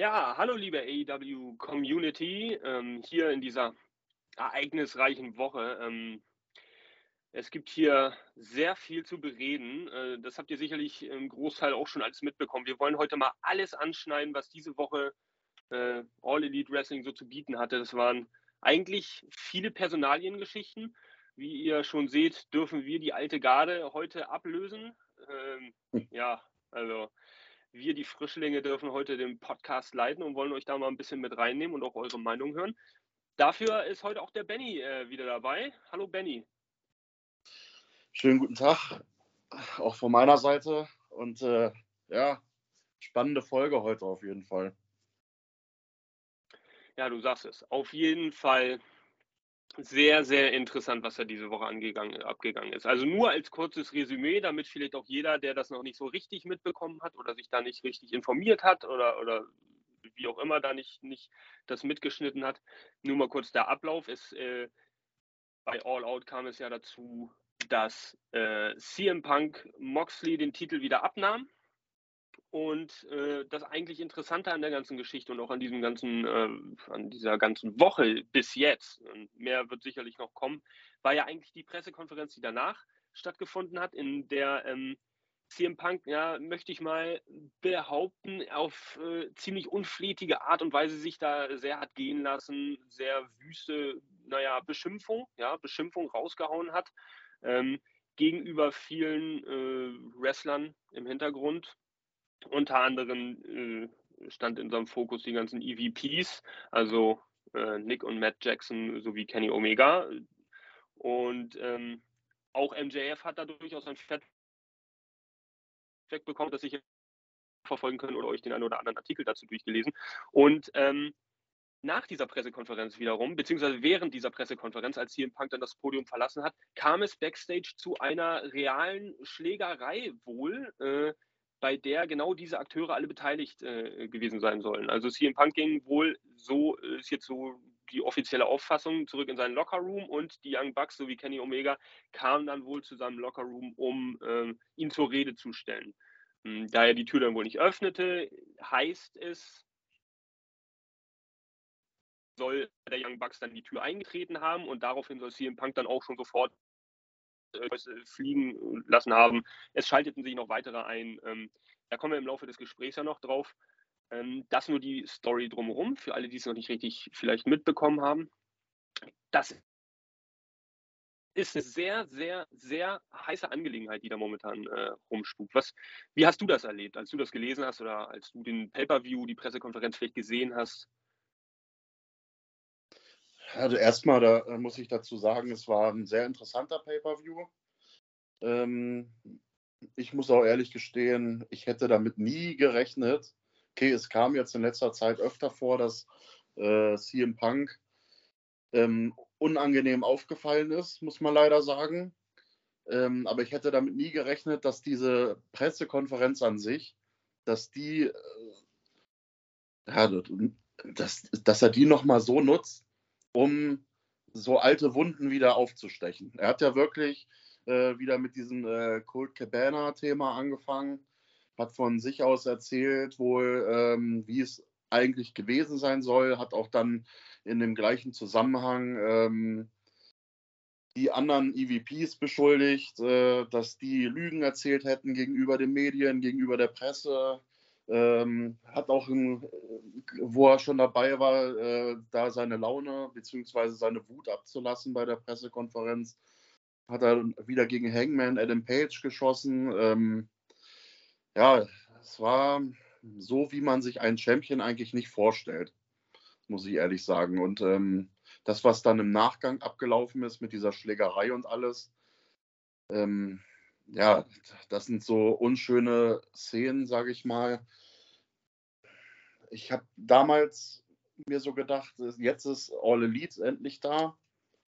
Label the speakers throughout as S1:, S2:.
S1: Ja, hallo liebe AEW Community, ähm, hier in dieser ereignisreichen Woche. Ähm, es gibt hier sehr viel zu bereden. Äh, das habt ihr sicherlich im Großteil auch schon alles mitbekommen. Wir wollen heute mal alles anschneiden, was diese Woche äh, All Elite Wrestling so zu bieten hatte. Das waren eigentlich viele Personaliengeschichten. Wie ihr schon seht, dürfen wir die alte Garde heute ablösen. Ähm, hm. ja, also wir, die Frischlinge, dürfen heute den Podcast leiten und wollen euch da mal ein bisschen mit reinnehmen und auch eure Meinung hören. Dafür ist heute auch der Benny äh, wieder dabei. Hallo Benny.
S2: Schönen guten Tag, auch von meiner Seite. Und äh, ja, spannende Folge heute auf jeden Fall.
S1: Ja, du sagst es. Auf jeden Fall sehr, sehr interessant, was da diese Woche angegangen, abgegangen ist. Also nur als kurzes Resümee, damit vielleicht auch jeder, der das noch nicht so richtig mitbekommen hat oder sich da nicht richtig informiert hat oder, oder wie auch immer da nicht, nicht das mitgeschnitten hat, nur mal kurz der Ablauf. Ist, äh, bei All Out kam es ja dazu, dass äh, CM Punk Moxley den Titel wieder abnahm und äh, das eigentlich Interessante an der ganzen Geschichte und auch an diesem ganzen, äh, an dieser ganzen Woche bis jetzt, und mehr wird sicherlich noch kommen, war ja eigentlich die Pressekonferenz, die danach stattgefunden hat, in der ähm, CM Punk, ja, möchte ich mal behaupten, auf äh, ziemlich unflätige Art und Weise sich da sehr hat gehen lassen, sehr wüste, naja, Beschimpfung, ja, Beschimpfung rausgehauen hat, ähm, gegenüber vielen äh, Wrestlern im Hintergrund, unter anderem äh, stand in seinem Fokus die ganzen EVPs, also äh, Nick und Matt Jackson sowie Kenny Omega. Und ähm, auch MJF hat da durchaus ein Fett wegbekommen, das ich verfolgen können oder euch den einen oder anderen Artikel dazu durchgelesen. Und ähm, nach dieser Pressekonferenz wiederum, beziehungsweise während dieser Pressekonferenz, als CM Punk dann das Podium verlassen hat, kam es backstage zu einer realen Schlägerei wohl. Äh, bei der genau diese Akteure alle beteiligt äh, gewesen sein sollen. Also CM Punk ging wohl so, äh, ist jetzt so die offizielle Auffassung, zurück in seinen Lockerroom und die Young Bucks sowie Kenny Omega kamen dann wohl zu seinem Lockerroom, um äh, ihn zur Rede zu stellen. Hm, da er die Tür dann wohl nicht öffnete, heißt es, soll der Young Bucks dann die Tür eingetreten haben und daraufhin soll CM Punk dann auch schon sofort fliegen lassen haben. Es schalteten sich noch weitere ein. Ähm, da kommen wir im Laufe des Gesprächs ja noch drauf. Ähm, das nur die Story drumherum, für alle, die es noch nicht richtig vielleicht mitbekommen haben. Das ist eine sehr, sehr, sehr heiße Angelegenheit, die da momentan äh, rumspukt. Was, wie hast du das erlebt, als du das gelesen hast oder als du den Pay-Per-View, die Pressekonferenz vielleicht gesehen hast?
S2: Also erstmal, da äh, muss ich dazu sagen, es war ein sehr interessanter Pay-per-View. Ähm, ich muss auch ehrlich gestehen, ich hätte damit nie gerechnet. Okay, es kam jetzt in letzter Zeit öfter vor, dass äh, CM Punk ähm, unangenehm aufgefallen ist, muss man leider sagen. Ähm, aber ich hätte damit nie gerechnet, dass diese Pressekonferenz an sich, dass die, äh, ja, dass, dass er die nochmal so nutzt, um so alte Wunden wieder aufzustechen. Er hat ja wirklich äh, wieder mit diesem äh, Colt Cabana-Thema angefangen, hat von sich aus erzählt, wohl, ähm, wie es eigentlich gewesen sein soll, hat auch dann in dem gleichen Zusammenhang ähm, die anderen EVPs beschuldigt, äh, dass die Lügen erzählt hätten gegenüber den Medien, gegenüber der Presse, ähm, hat auch, ein, wo er schon dabei war, äh, da seine Laune bzw. seine Wut abzulassen bei der Pressekonferenz. Hat er wieder gegen Hangman Adam Page geschossen. Ähm, ja, es war so, wie man sich einen Champion eigentlich nicht vorstellt, muss ich ehrlich sagen. Und ähm, das, was dann im Nachgang abgelaufen ist mit dieser Schlägerei und alles, ähm, ja, das sind so unschöne Szenen, sage ich mal. Ich habe damals mir so gedacht, jetzt ist All Elite endlich da.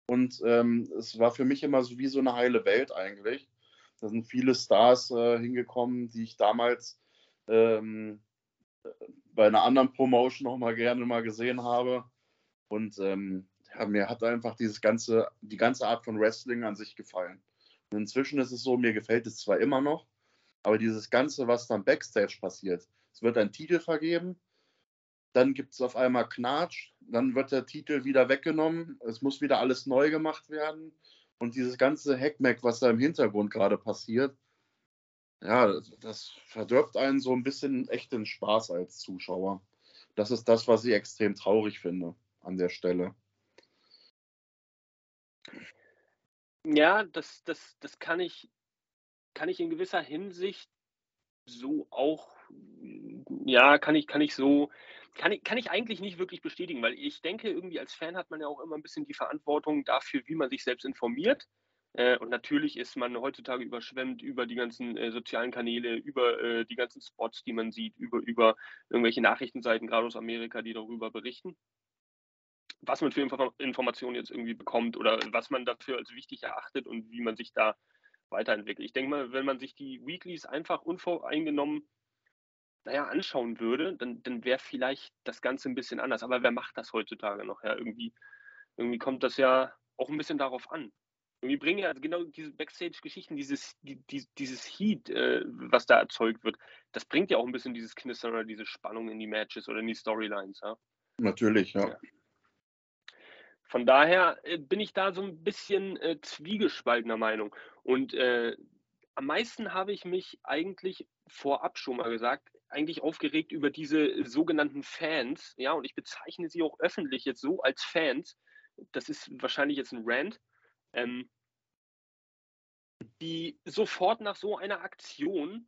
S2: Und ähm, es war für mich immer so wie so eine heile Welt eigentlich. Da sind viele Stars äh, hingekommen, die ich damals ähm, bei einer anderen Promotion auch mal gerne mal gesehen habe. Und ähm, ja, mir hat einfach dieses ganze, die ganze Art von Wrestling an sich gefallen. Und inzwischen ist es so, mir gefällt es zwar immer noch, aber dieses Ganze, was dann Backstage passiert, es wird ein Titel vergeben Dann gibt es auf einmal Knatsch, dann wird der Titel wieder weggenommen, es muss wieder alles neu gemacht werden. Und dieses ganze Hackmack, was da im Hintergrund gerade passiert, ja, das verdirbt einen so ein bisschen echt den Spaß als Zuschauer. Das ist das, was ich extrem traurig finde an der Stelle.
S1: Ja, das, das, das kann ich, kann ich in gewisser Hinsicht so auch, ja, kann ich, kann ich so, kann ich, kann ich eigentlich nicht wirklich bestätigen, weil ich denke, irgendwie als Fan hat man ja auch immer ein bisschen die Verantwortung dafür, wie man sich selbst informiert. Äh, und natürlich ist man heutzutage überschwemmt über die ganzen äh, sozialen Kanäle, über äh, die ganzen Spots, die man sieht, über, über irgendwelche Nachrichtenseiten, gerade aus Amerika, die darüber berichten. Was man für Info Informationen jetzt irgendwie bekommt oder was man dafür als wichtig erachtet und wie man sich da weiterentwickelt. Ich denke mal, wenn man sich die Weeklies einfach unvoreingenommen naja, anschauen würde, dann, dann wäre vielleicht das Ganze ein bisschen anders. Aber wer macht das heutzutage noch? Ja, irgendwie, irgendwie kommt das ja auch ein bisschen darauf an. Wir bringen ja genau diese Backstage-Geschichten, dieses, die, dieses Heat, äh, was da erzeugt wird, das bringt ja auch ein bisschen dieses Knistern oder diese Spannung in die Matches oder in die Storylines. Ja?
S2: Natürlich, ja. ja.
S1: Von daher äh, bin ich da so ein bisschen äh, zwiegespaltener Meinung. Und äh, am meisten habe ich mich eigentlich vorab schon mal gesagt, eigentlich aufgeregt über diese sogenannten Fans. Ja, und ich bezeichne sie auch öffentlich jetzt so als Fans. Das ist wahrscheinlich jetzt ein Rant ähm, die sofort nach so einer Aktion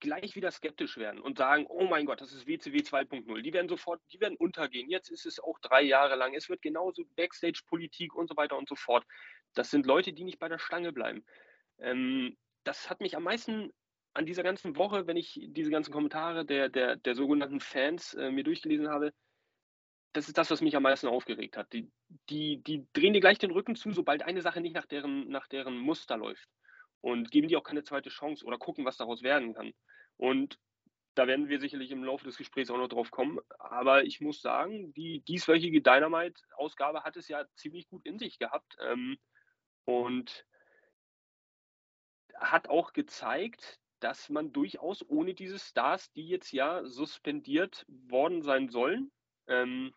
S1: gleich wieder skeptisch werden und sagen, oh mein Gott, das ist WCW 2.0. Die werden sofort, die werden untergehen. Jetzt ist es auch drei Jahre lang. Es wird genauso Backstage-Politik und so weiter und so fort. Das sind Leute, die nicht bei der Stange bleiben. Ähm, das hat mich am meisten an dieser ganzen Woche, wenn ich diese ganzen Kommentare der, der, der sogenannten Fans äh, mir durchgelesen habe, das ist das, was mich am meisten aufgeregt hat. Die, die, die drehen dir gleich den Rücken zu, sobald eine Sache nicht nach deren, nach deren Muster läuft. Und geben dir auch keine zweite Chance oder gucken, was daraus werden kann. Und da werden wir sicherlich im Laufe des Gesprächs auch noch drauf kommen. Aber ich muss sagen, die dieswöchige Dynamite-Ausgabe hat es ja ziemlich gut in sich gehabt. Ähm, und hat auch gezeigt, dass man durchaus ohne diese Stars, die jetzt ja suspendiert worden sein sollen, ähm,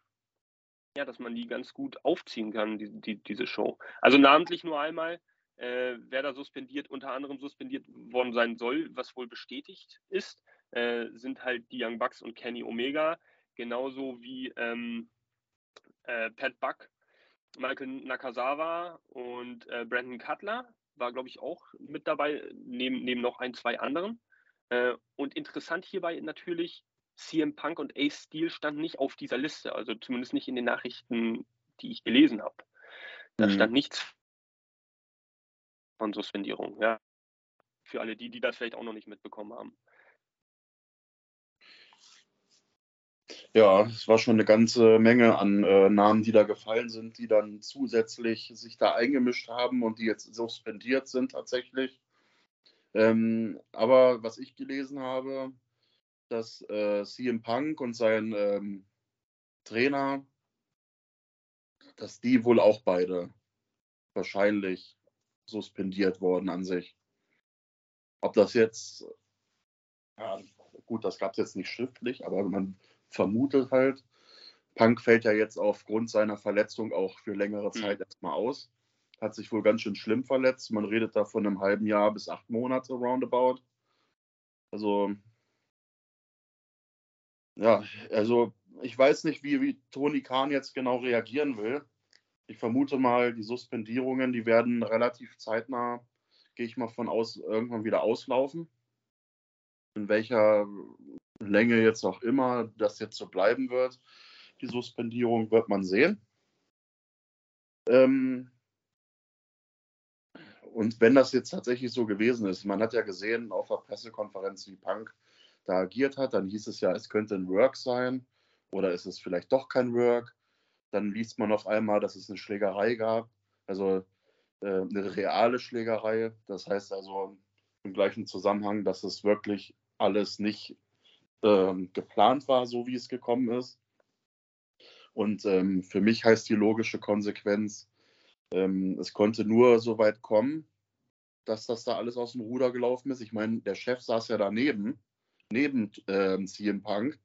S1: ja, dass man die ganz gut aufziehen kann, die, die, diese Show. Also namentlich nur einmal, äh, wer da suspendiert, unter anderem suspendiert worden sein soll, was wohl bestätigt ist, äh, sind halt die Young Bucks und Kenny Omega, genauso wie ähm, äh, Pat Buck, Michael Nakazawa und äh, Brandon Cutler war, glaube ich, auch mit dabei, neben, neben noch ein, zwei anderen. Äh, und interessant hierbei natürlich, CM Punk und Ace Steel standen nicht auf dieser Liste, also zumindest nicht in den Nachrichten, die ich gelesen habe. Da mhm. stand nichts von Suspendierung, ja. Für alle die, die das vielleicht auch noch nicht mitbekommen haben.
S2: Ja, es war schon eine ganze Menge an äh, Namen, die da gefallen sind, die dann zusätzlich sich da eingemischt haben und die jetzt suspendiert sind tatsächlich. Ähm, aber was ich gelesen habe, dass äh, CM Punk und sein ähm, Trainer, dass die wohl auch beide wahrscheinlich suspendiert worden an sich. Ob das jetzt, ja, gut, das gab es jetzt nicht schriftlich, aber man vermutet halt, Punk fällt ja jetzt aufgrund seiner Verletzung auch für längere hm. Zeit mhm. erstmal aus. Hat sich wohl ganz schön schlimm verletzt. Man redet da von einem halben Jahr bis acht Monate roundabout. Also ja, also ich weiß nicht, wie, wie Toni Kahn jetzt genau reagieren will. Ich vermute mal, die Suspendierungen, die werden relativ zeitnah, gehe ich mal von aus, irgendwann wieder auslaufen. In welcher Länge jetzt auch immer das jetzt so bleiben wird, die Suspendierung wird man sehen. Ähm, und wenn das jetzt tatsächlich so gewesen ist, man hat ja gesehen auf der Pressekonferenz, wie Punk da agiert hat. Dann hieß es ja, es könnte ein Work sein oder ist es vielleicht doch kein Work. Dann liest man auf einmal, dass es eine Schlägerei gab, also äh, eine reale Schlägerei. Das heißt also im gleichen Zusammenhang, dass es wirklich alles nicht ähm, geplant war, so wie es gekommen ist. Und ähm, für mich heißt die logische Konsequenz, ähm, es konnte nur so weit kommen, dass das da alles aus dem Ruder gelaufen ist. Ich meine, der Chef saß ja daneben neben ähm, CM Punk.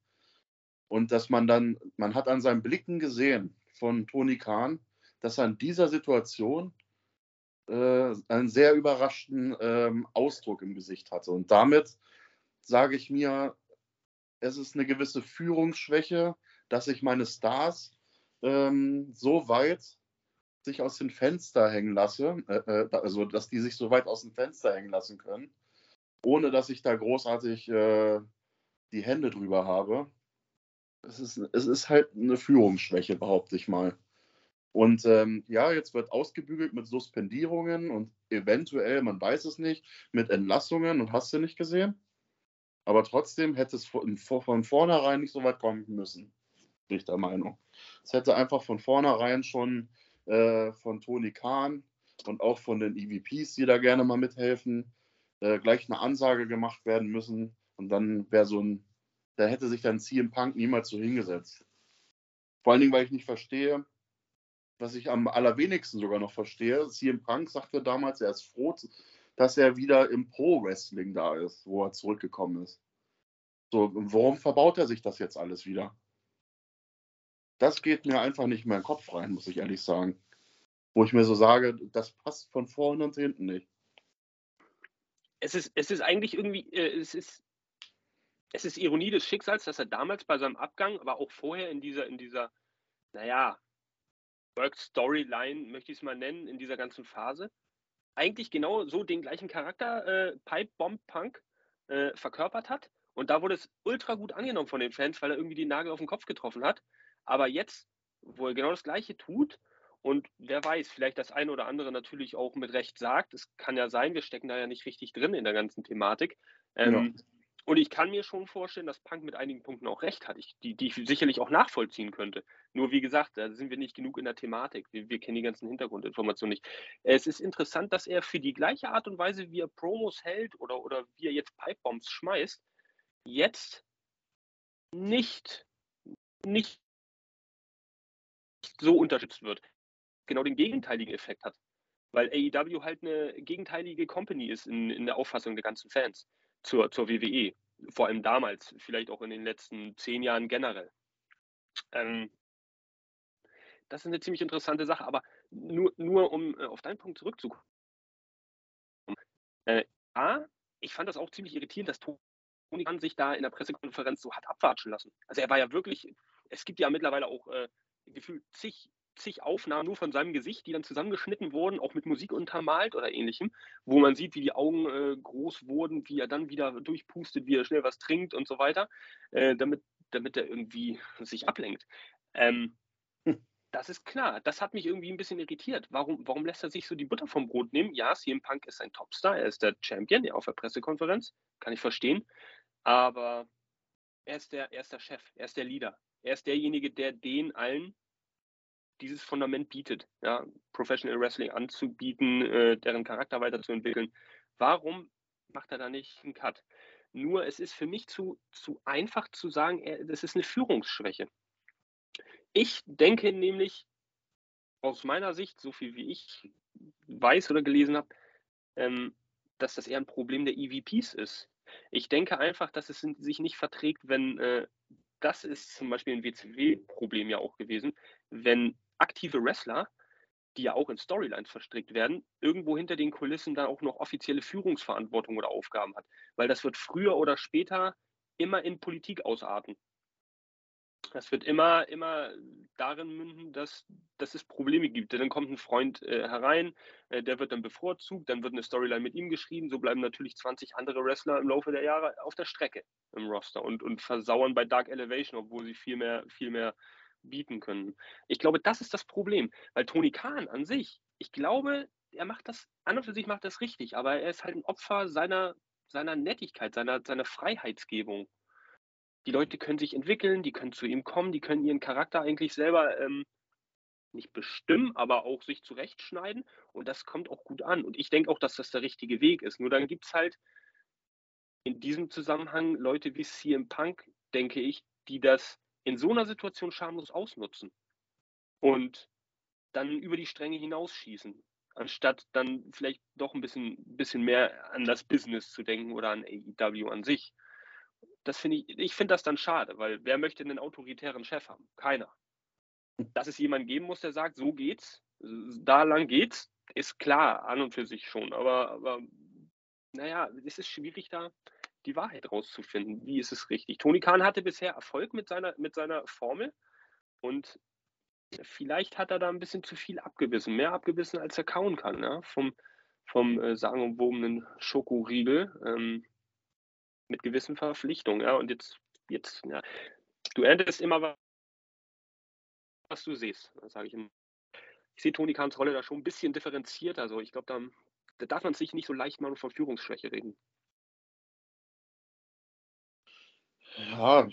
S2: Und dass man dann, man hat an seinen Blicken gesehen von Tony Khan, dass er in dieser Situation äh, einen sehr überraschten ähm, Ausdruck im Gesicht hatte. Und damit sage ich mir, es ist eine gewisse Führungsschwäche, dass ich meine Stars ähm, so weit sich aus dem Fenster hängen lasse, äh, äh, also dass die sich so weit aus dem Fenster hängen lassen können, ohne dass ich da großartig äh, die Hände drüber habe. Es ist, es ist halt eine Führungsschwäche, behaupte ich mal. Und ähm, ja, jetzt wird ausgebügelt mit Suspendierungen und eventuell, man weiß es nicht, mit Entlassungen und hast du nicht gesehen. Aber trotzdem hätte es von, von vornherein nicht so weit kommen müssen, bin ich der Meinung. Es hätte einfach von vornherein schon äh, von Tony Khan und auch von den EVPs, die da gerne mal mithelfen, äh, gleich eine Ansage gemacht werden müssen. Und dann wäre so ein, da hätte sich dann CM Punk niemals so hingesetzt. Vor allen Dingen, weil ich nicht verstehe, was ich am allerwenigsten sogar noch verstehe. CM Punk sagte damals, er ist froh, dass er wieder im Pro-Wrestling da ist, wo er zurückgekommen ist. So, warum verbaut er sich das jetzt alles wieder? Das geht mir einfach nicht mehr in den Kopf rein, muss ich ehrlich sagen. Wo ich mir so sage, das passt von vorne und hinten nicht.
S1: Es ist, es ist eigentlich irgendwie, äh, es ist, es ist Ironie des Schicksals, dass er damals bei seinem Abgang, aber auch vorher in dieser, in dieser, naja, Work-Storyline, möchte ich es mal nennen, in dieser ganzen Phase, eigentlich genau so den gleichen Charakter, äh, Pipe Bomb Punk, äh, verkörpert hat. Und da wurde es ultra gut angenommen von den Fans, weil er irgendwie den Nagel auf den Kopf getroffen hat. Aber jetzt, wo er genau das Gleiche tut, und wer weiß, vielleicht das eine oder andere natürlich auch mit Recht sagt, es kann ja sein, wir stecken da ja nicht richtig drin in der ganzen Thematik. Ähm, ja. Und ich kann mir schon vorstellen, dass Punk mit einigen Punkten auch recht hat, ich, die, die ich sicherlich auch nachvollziehen könnte. Nur wie gesagt, da sind wir nicht genug in der Thematik. Wir, wir, kennen die ganzen Hintergrundinformationen nicht. Es ist interessant, dass er für die gleiche Art und Weise, wie er Promos hält oder, oder wie er jetzt Pipebombs schmeißt, jetzt nicht, nicht so unterstützt wird. Genau den gegenteiligen Effekt hat. Weil AEW halt eine gegenteilige Company ist in, in der Auffassung der ganzen Fans zur, zur WWE. Vor allem damals, vielleicht auch in den letzten zehn Jahren generell. Ähm, das ist eine ziemlich interessante Sache, aber nur, nur um äh, auf deinen Punkt zurückzukommen. Äh, A, ich fand das auch ziemlich irritierend, dass Tony Khan sich da in der Pressekonferenz so hat abwatschen lassen. Also er war ja wirklich, es gibt ja mittlerweile auch äh, gefühlt zig zig Aufnahmen nur von seinem Gesicht, die dann zusammengeschnitten wurden, auch mit Musik untermalt oder ähnlichem, wo man sieht, wie die Augen äh, groß wurden, wie er dann wieder durchpustet, wie er schnell was trinkt und so weiter, äh, damit, damit er irgendwie sich ablenkt. Ähm, hm. Das ist klar, das hat mich irgendwie ein bisschen irritiert. Warum, warum lässt er sich so die Butter vom Brot nehmen? Ja, CM Punk ist ein Topstar, er ist der Champion, auf der Pressekonferenz, kann ich verstehen. Aber er ist, der, er ist der Chef, er ist der Leader. Er ist derjenige, der den allen dieses Fundament bietet, ja, Professional Wrestling anzubieten, äh, deren Charakter weiterzuentwickeln. Warum macht er da nicht einen Cut? Nur es ist für mich zu, zu einfach zu sagen, er, das ist eine Führungsschwäche. Ich denke nämlich aus meiner Sicht, so viel wie ich weiß oder gelesen habe, ähm, dass das eher ein Problem der EVPs ist. Ich denke einfach, dass es sich nicht verträgt, wenn äh, das ist zum Beispiel ein WCW-Problem ja auch gewesen, wenn aktive Wrestler, die ja auch in Storylines verstrickt werden, irgendwo hinter den Kulissen dann auch noch offizielle Führungsverantwortung oder Aufgaben hat. Weil das wird früher oder später immer in Politik ausarten. Das wird immer, immer darin münden, dass, dass es Probleme gibt. Dann kommt ein Freund äh, herein, äh, der wird dann bevorzugt, dann wird eine Storyline mit ihm geschrieben. So bleiben natürlich 20 andere Wrestler im Laufe der Jahre auf der Strecke im Roster und, und versauern bei Dark Elevation, obwohl sie viel mehr, viel mehr bieten können. Ich glaube, das ist das Problem, weil Tony Khan an sich, ich glaube, er macht das, an und für sich macht das richtig, aber er ist halt ein Opfer seiner, seiner Nettigkeit, seiner, seiner Freiheitsgebung. Die Leute können sich entwickeln, die können zu ihm kommen, die können ihren Charakter eigentlich selber ähm, nicht bestimmen, aber auch sich zurechtschneiden und das kommt auch gut an. Und ich denke auch, dass das der richtige Weg ist. Nur dann gibt es halt in diesem Zusammenhang Leute wie CM Punk, denke ich, die das in so einer Situation schamlos ausnutzen und dann über die Stränge hinausschießen, anstatt dann vielleicht doch ein bisschen, bisschen mehr an das Business zu denken oder an AEW an sich. das finde ich, ich finde das dann schade, weil wer möchte einen autoritären Chef haben? Keiner. Dass es jemanden geben muss, der sagt, so geht's, da lang geht's, ist klar, an und für sich schon. Aber, aber naja, es ist schwierig da die Wahrheit rauszufinden. Wie ist es richtig? Toni Kahn hatte bisher Erfolg mit seiner, mit seiner Formel und vielleicht hat er da ein bisschen zu viel abgebissen, mehr abgebissen, als er kauen kann, ja? vom, vom äh, sagenumwobenen Schokoriegel. Ähm, mit gewissen Verpflichtungen. Ja, und jetzt, jetzt, ja, du erntest immer was, du siehst, sage ich immer. Ich sehe Toni Kahns Rolle da schon ein bisschen differenziert. Also ich glaube, da, da, darf man sich nicht so leicht mal von Führungsschwäche reden.
S2: Ja,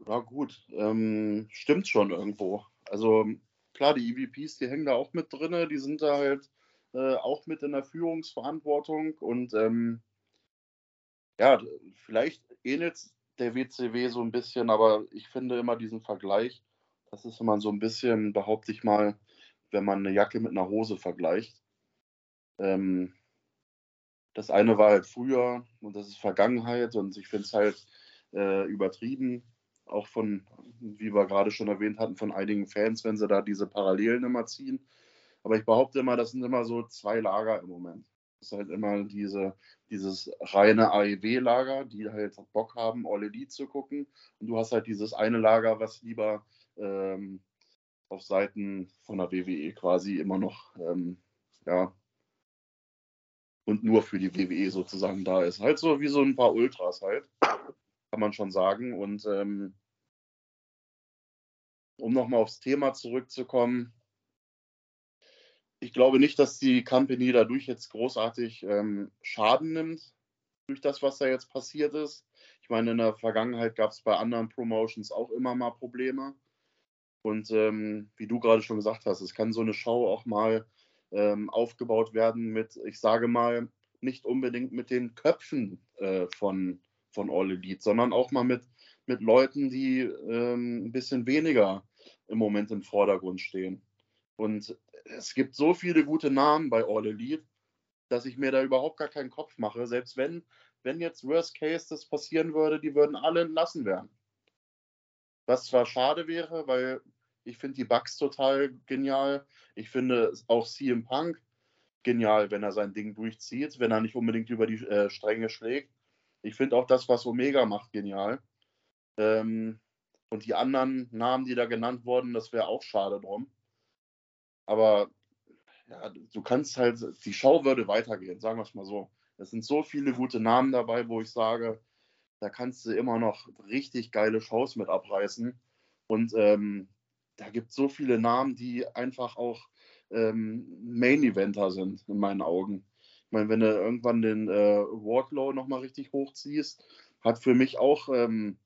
S2: war gut. Ähm, stimmt schon irgendwo. Also klar, die EVPs, die hängen da auch mit drin, die sind da halt äh, auch mit in der Führungsverantwortung und ähm, ja, vielleicht ähnelt der WCW so ein bisschen, aber ich finde immer diesen Vergleich, das ist immer so ein bisschen, behaupte ich mal, wenn man eine Jacke mit einer Hose vergleicht. Ähm, das eine war halt früher und das ist Vergangenheit und ich finde es halt äh, übertrieben, auch von, wie wir gerade schon erwähnt hatten, von einigen Fans, wenn sie da diese Parallelen immer ziehen. Aber ich behaupte immer, das sind immer so zwei Lager im Moment ist halt immer diese, dieses reine AEW-Lager, die halt Bock haben, All Elite zu gucken. Und du hast halt dieses eine Lager, was lieber ähm, auf Seiten von der WWE quasi immer noch, ähm, ja, und nur für die WWE sozusagen da ist. Halt so wie so ein paar Ultras halt, kann man schon sagen. Und ähm, um nochmal aufs Thema zurückzukommen, ich glaube nicht, dass die Company dadurch jetzt großartig ähm, Schaden nimmt, durch das, was da jetzt passiert ist. Ich meine, in der Vergangenheit gab es bei anderen Promotions auch immer mal Probleme. Und ähm, wie du gerade schon gesagt hast, es kann so eine Show auch mal ähm, aufgebaut werden mit, ich sage mal, nicht unbedingt mit den Köpfen äh, von, von All Elite, sondern auch mal mit, mit Leuten, die ähm, ein bisschen weniger im Moment im Vordergrund stehen. Und es gibt so viele gute Namen bei All Elite, dass ich mir da überhaupt gar keinen Kopf mache. Selbst wenn, wenn jetzt Worst Case das passieren würde, die würden alle entlassen werden. Was zwar schade wäre, weil ich finde die Bugs total genial. Ich finde auch CM Punk genial, wenn er sein Ding durchzieht, wenn er nicht unbedingt über die äh, Stränge schlägt. Ich finde auch das, was Omega macht, genial. Ähm, und die anderen Namen, die da genannt wurden, das wäre auch schade drum. Aber ja, du kannst halt, die Show würde weitergehen, sagen wir es mal so. Es sind so viele gute Namen dabei, wo ich sage, da kannst du immer noch richtig geile Shows mit abreißen. Und ähm, da gibt es so viele Namen, die einfach auch ähm, Main-Eventer sind, in meinen Augen. Ich meine, wenn du irgendwann den äh, Wardlow nochmal richtig hochziehst, hat für mich auch ähm,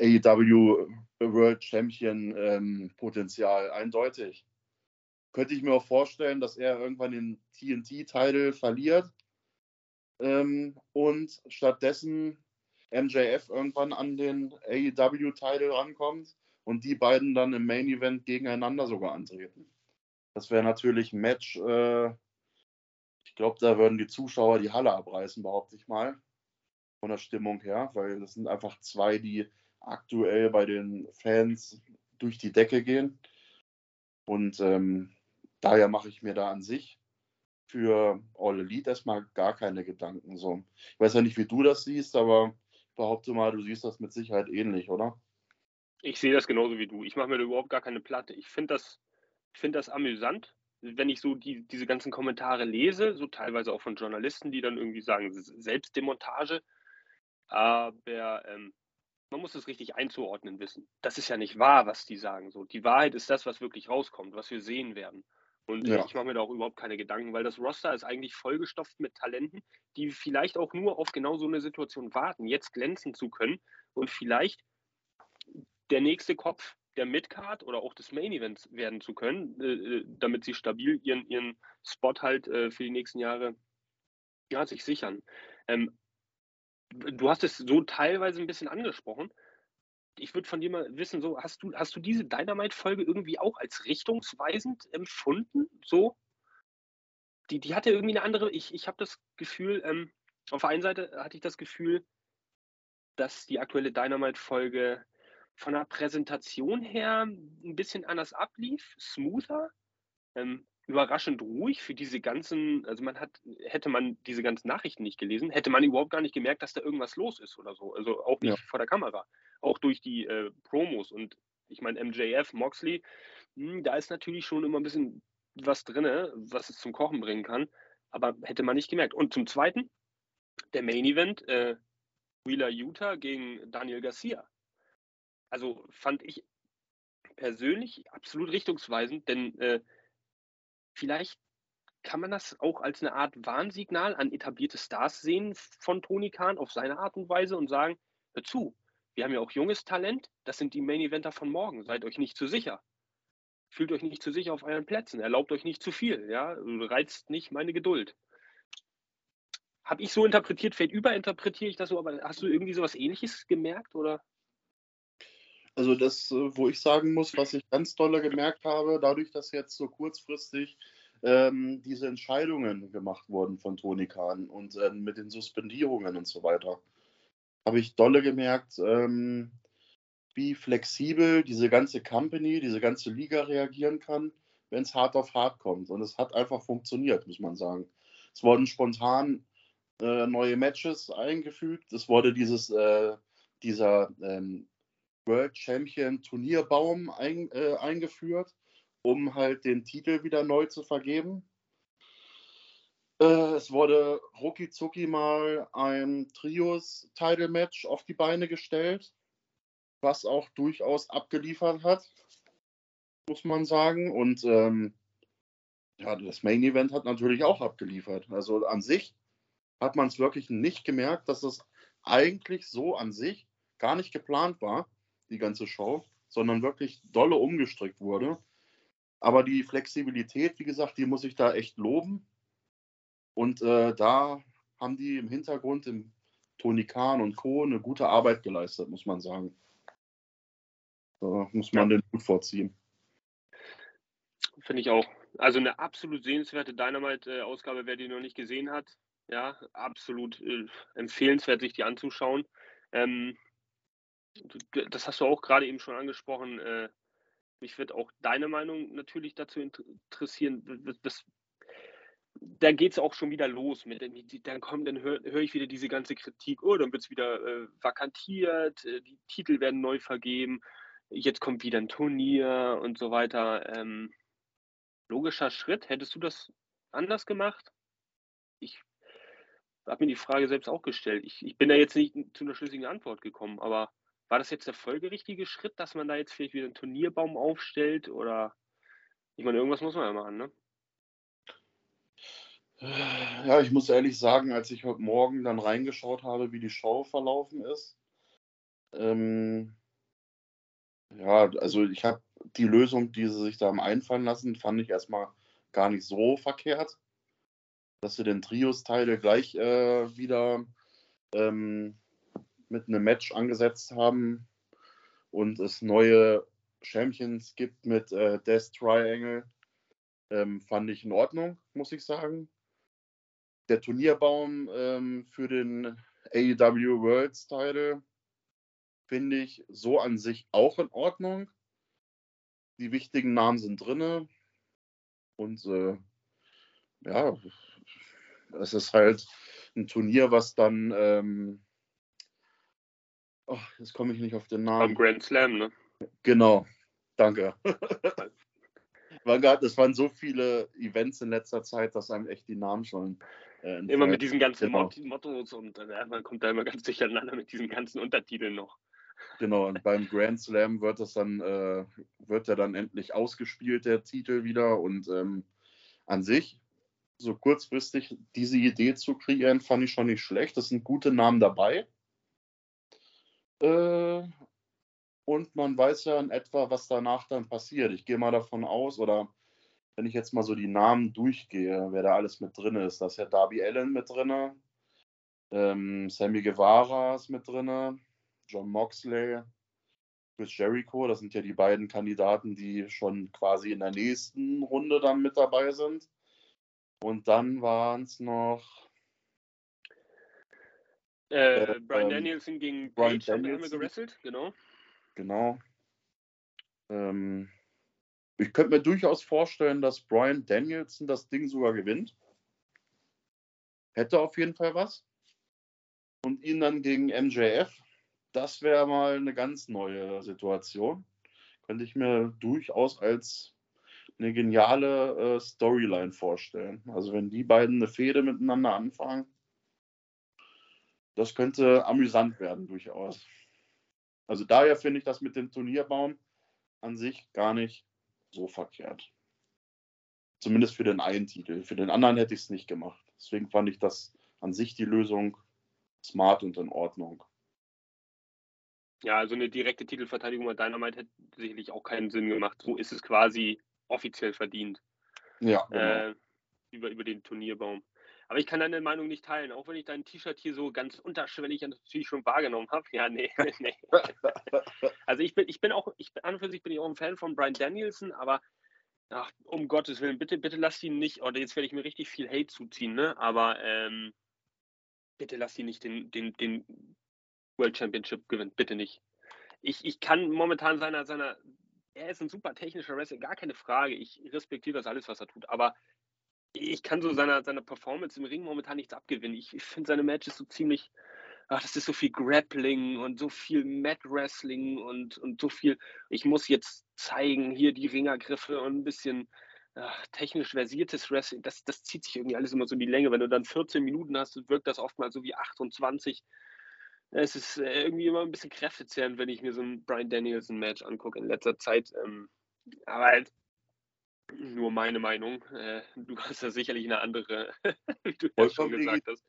S2: AEW World Champion ähm, Potenzial, eindeutig könnte ich mir auch vorstellen, dass er irgendwann den TNT-Title verliert ähm, und stattdessen MJF irgendwann an den AEW-Title rankommt und die beiden dann im Main Event gegeneinander sogar antreten. Das wäre natürlich ein Match. Äh, glaube, da würden die Zuschauer die Halle abreißen, behaupte ich mal. Von der Stimmung her, weil das sind einfach zwei, die aktuell bei den Fans durch die Decke gehen. Und ähm, daher mache ich mir da an sich für All Elite erstmal gar keine Gedanken. So. Ich weiß ja nicht, wie du das siehst, aber ich behaupte mal, du siehst das mit Sicherheit ähnlich, oder?
S1: Ich sehe das genauso wie du. Ich mache mir da überhaupt gar keine Platte. Ich finde das, find das amüsant, wenn ich so die, diese ganzen Kommentare lese, so teilweise auch von Journalisten, die dann irgendwie sagen, Selbstdemontage. Aber ähm, man muss es richtig einzuordnen wissen. Das ist ja nicht wahr, was die sagen. So, die Wahrheit ist das, was wirklich rauskommt, was wir sehen werden. Und ja. ich mache mir da auch überhaupt keine Gedanken, weil das Roster ist eigentlich vollgestopft mit Talenten, die vielleicht auch nur auf genau so eine Situation warten, jetzt glänzen zu können und vielleicht der nächste Kopf der Midcard oder auch des Main Events werden zu können, äh, äh, damit sie stabil ihren, ihren Spot halt äh, für die nächsten Jahre ja, sich sichern. Ähm, du hast es so teilweise ein bisschen angesprochen ich würde von dir mal wissen, so hast du, hast du diese Dynamite-Folge irgendwie auch als richtungsweisend empfunden? So? Die, die hatte irgendwie eine andere, ich, ich habe das Gefühl, ähm, auf der einen Seite hatte ich das Gefühl, dass die aktuelle Dynamite-Folge von der Präsentation her ein bisschen anders ablief, smoother, ähm, überraschend ruhig für diese ganzen, also man hat, hätte man diese ganzen Nachrichten nicht gelesen, hätte man überhaupt gar nicht gemerkt, dass da irgendwas los ist oder so. Also auch nicht ja. vor der Kamera, auch durch die äh, Promos und ich meine MJF, Moxley, mh, hm, da ist natürlich schon immer ein bisschen was drin, was es zum Kochen bringen kann, aber hätte man nicht gemerkt. Und zum Zweiten, der Main Event, äh, Wheeler Utah gegen Daniel Garcia. Also fand ich persönlich absolut richtungsweisend, denn äh, vielleicht kann man das auch als eine Art Warnsignal an etablierte Stars sehen von Tony Khan auf seine Art und Weise und sagen, hör zu, wir haben ja auch junges Talent, das sind die Main Eventer von morgen, seid euch nicht zu sicher. Fühlt euch nicht zu sicher auf euren Plätzen, erlaubt euch nicht zu viel, ja, reizt nicht meine Geduld. Habe ich so interpretiert, vielleicht überinterpretiere ich das so, aber hast du irgendwie so was ähnliches gemerkt oder?
S2: Also das, äh, wo ich sagen muss, was ich ganz dolle gemerkt habe, dadurch, dass jetzt so kurzfristig ähm, diese Entscheidungen gemacht wurden von Toni Kahn und äh, mit den Suspendierungen und so weiter, habe ich dolle gemerkt, ähm, wie flexibel diese ganze Company, diese ganze Liga reagieren kann, wenn es hart auf hart kommt. Und es hat einfach funktioniert, muss man sagen. Es wurden spontan äh, neue Matches eingefügt. Es wurde dieses, äh, dieser ähm, World Champion Turnierbaum ein, äh, eingeführt, um halt den Titel wieder neu zu vergeben. Äh, es wurde rucki mal ein Trios-Title-Match auf die Beine gestellt, was auch durchaus abgeliefert hat, muss man sagen. Und ähm, ja, das Main Event hat natürlich auch abgeliefert. Also an sich hat man es wirklich nicht gemerkt, dass es eigentlich so an sich gar nicht geplant war die ganze Show, sondern wirklich dolle umgestrickt wurde. Aber die Flexibilität, wie gesagt, die muss ich da echt loben. Und äh, da haben die im Hintergrund, im Toni Kahn und Co. eine gute Arbeit geleistet, muss man sagen. Da muss man ja. den Hut vorziehen.
S1: Finde ich auch. Also eine absolut sehenswerte Dynamite-Ausgabe, wer die noch nicht gesehen hat. Ja, absolut äh, empfehlenswert, sich die anzuschauen. Ähm, das hast du auch gerade eben schon angesprochen. Äh, mich wird auch deine Meinung natürlich dazu interessieren. Das, da geht es auch schon wieder los mit, dann kommt, dann höre hör ich wieder diese ganze Kritik, oh, dann wird es wieder äh, vakantiert, äh, die Titel werden neu vergeben, jetzt kommt wieder ein Turnier und so weiter. Ähm, logischer Schritt, hättest du das anders gemacht? Ich habe mir die Frage selbst auch gestellt. Ich, ich bin da jetzt nicht zu einer schlüssigen Antwort gekommen, aber war das jetzt der folgerichtige Schritt, dass man da jetzt vielleicht wieder einen Turnierbaum aufstellt? Oder ich meine, irgendwas muss man ja machen, ne?
S2: Ja, ich muss ehrlich sagen, als ich heute Morgen dann reingeschaut habe, wie die Show verlaufen ist, ähm, ja, also ich habe die Lösung, die sie sich da haben einfallen lassen, fand ich erstmal gar nicht so verkehrt, dass sie den Trios-Teile gleich äh, wieder ähm, mit einem Match angesetzt haben und es neue Champions gibt mit äh, Death Triangle, ähm, fand ich in Ordnung, muss ich sagen. Der Turnierbaum ähm, für den AEW Worlds Title finde ich so an sich auch in Ordnung. Die wichtigen Namen sind drin. Und äh, ja, es ist halt ein Turnier, was dann ähm, Oh, jetzt komme ich nicht auf den Namen.
S1: Am Grand Slam, ne?
S2: Genau, danke. das waren so viele Events in letzter Zeit, dass einem echt die Namen schon.
S1: Äh, immer mit diesen ganzen genau. Mottos und äh, man kommt da immer ganz durcheinander mit diesen ganzen Untertiteln noch.
S2: Genau, und beim Grand Slam wird das dann, äh, wird er dann endlich ausgespielt, der Titel wieder. Und ähm, an sich, so kurzfristig diese Idee zu kreieren, fand ich schon nicht schlecht. Es sind gute Namen dabei. Äh, und man weiß ja in etwa, was danach dann passiert. Ich gehe mal davon aus, oder wenn ich jetzt mal so die Namen durchgehe, wer da alles mit drin ist, da ist ja Darby Allen mit drin, ähm, Sammy Guevara ist mit drin, John Moxley, Chris Jericho, das sind ja die beiden Kandidaten, die schon quasi in der nächsten Runde dann mit dabei sind. Und dann waren es noch
S1: Äh,
S2: Äh,
S1: Brian
S2: ähm,
S1: Danielson gegen
S2: Bryan
S1: Page haben wir
S2: Danielson.
S1: gewrestelt, genau.
S2: Genau. Ähm, ich könnte mir durchaus vorstellen, dass Brian Danielson das Ding sogar gewinnt. Hätte auf jeden Fall was. Und ihn dann gegen MJF. Das wäre mal eine ganz neue Situation. Könnte ich mir durchaus als eine geniale äh, Storyline vorstellen. Also wenn die beiden eine Fehde miteinander anfangen, das könnte amüsant werden durchaus. Also daher finde ich das mit dem Turnierbaum an sich gar nicht so verkehrt. Zumindest für den einen Titel. Für den anderen hätte ich es nicht gemacht. Deswegen fand ich das an sich die Lösung smart und in Ordnung.
S1: Ja, also eine direkte Titelverteidigung bei Dynamite hätte sicherlich auch keinen Sinn gemacht. So ist es quasi offiziell verdient.
S2: Ja, genau.
S1: äh, über, über den Turnierbaum. Aber ich kann deine Meinung nicht teilen, auch wenn ich dein T-Shirt hier so ganz unterschwellig natürlich schon wahrgenommen habe. Ja, nee, nee. Also ich bin, ich bin auch, ich, an und für sich bin ich auch ein Fan von Brian Danielson, aber ach, um Gottes Willen, bitte, bitte lass ihn nicht, oder jetzt werde ich mir richtig viel Hate zuziehen, ne? Aber ähm, bitte lass ihn nicht den, den, den World Championship gewinnen, bitte nicht. Ich, ich kann momentan seiner, seiner, er ist ein super technischer Wrestler, gar keine Frage. Ich respektiere das alles, was er tut, aber ich kann so seiner, seiner Performance im Ring momentan nichts abgewinnen. Ich, ich finde seine Matches so ziemlich, ach, das ist so viel Grappling und so viel Mat Wrestling und, und so viel, ich muss jetzt zeigen, hier die Ringergriffe und ein bisschen ach, technisch versiertes Wrestling. Das, das zieht sich irgendwie alles immer so in die Länge. Wenn du dann 14 Minuten hast, wirkt das oftmals so wie 28. Es ist äh, irgendwie immer ein bisschen kräftezehrend, wenn ich mir so ein Brian Danielson-Match angucke in letzter Zeit. Ähm, aber halt nur meine Meinung. Äh, du hast ja sicherlich eine andere, wie du ja schon gesagt hast.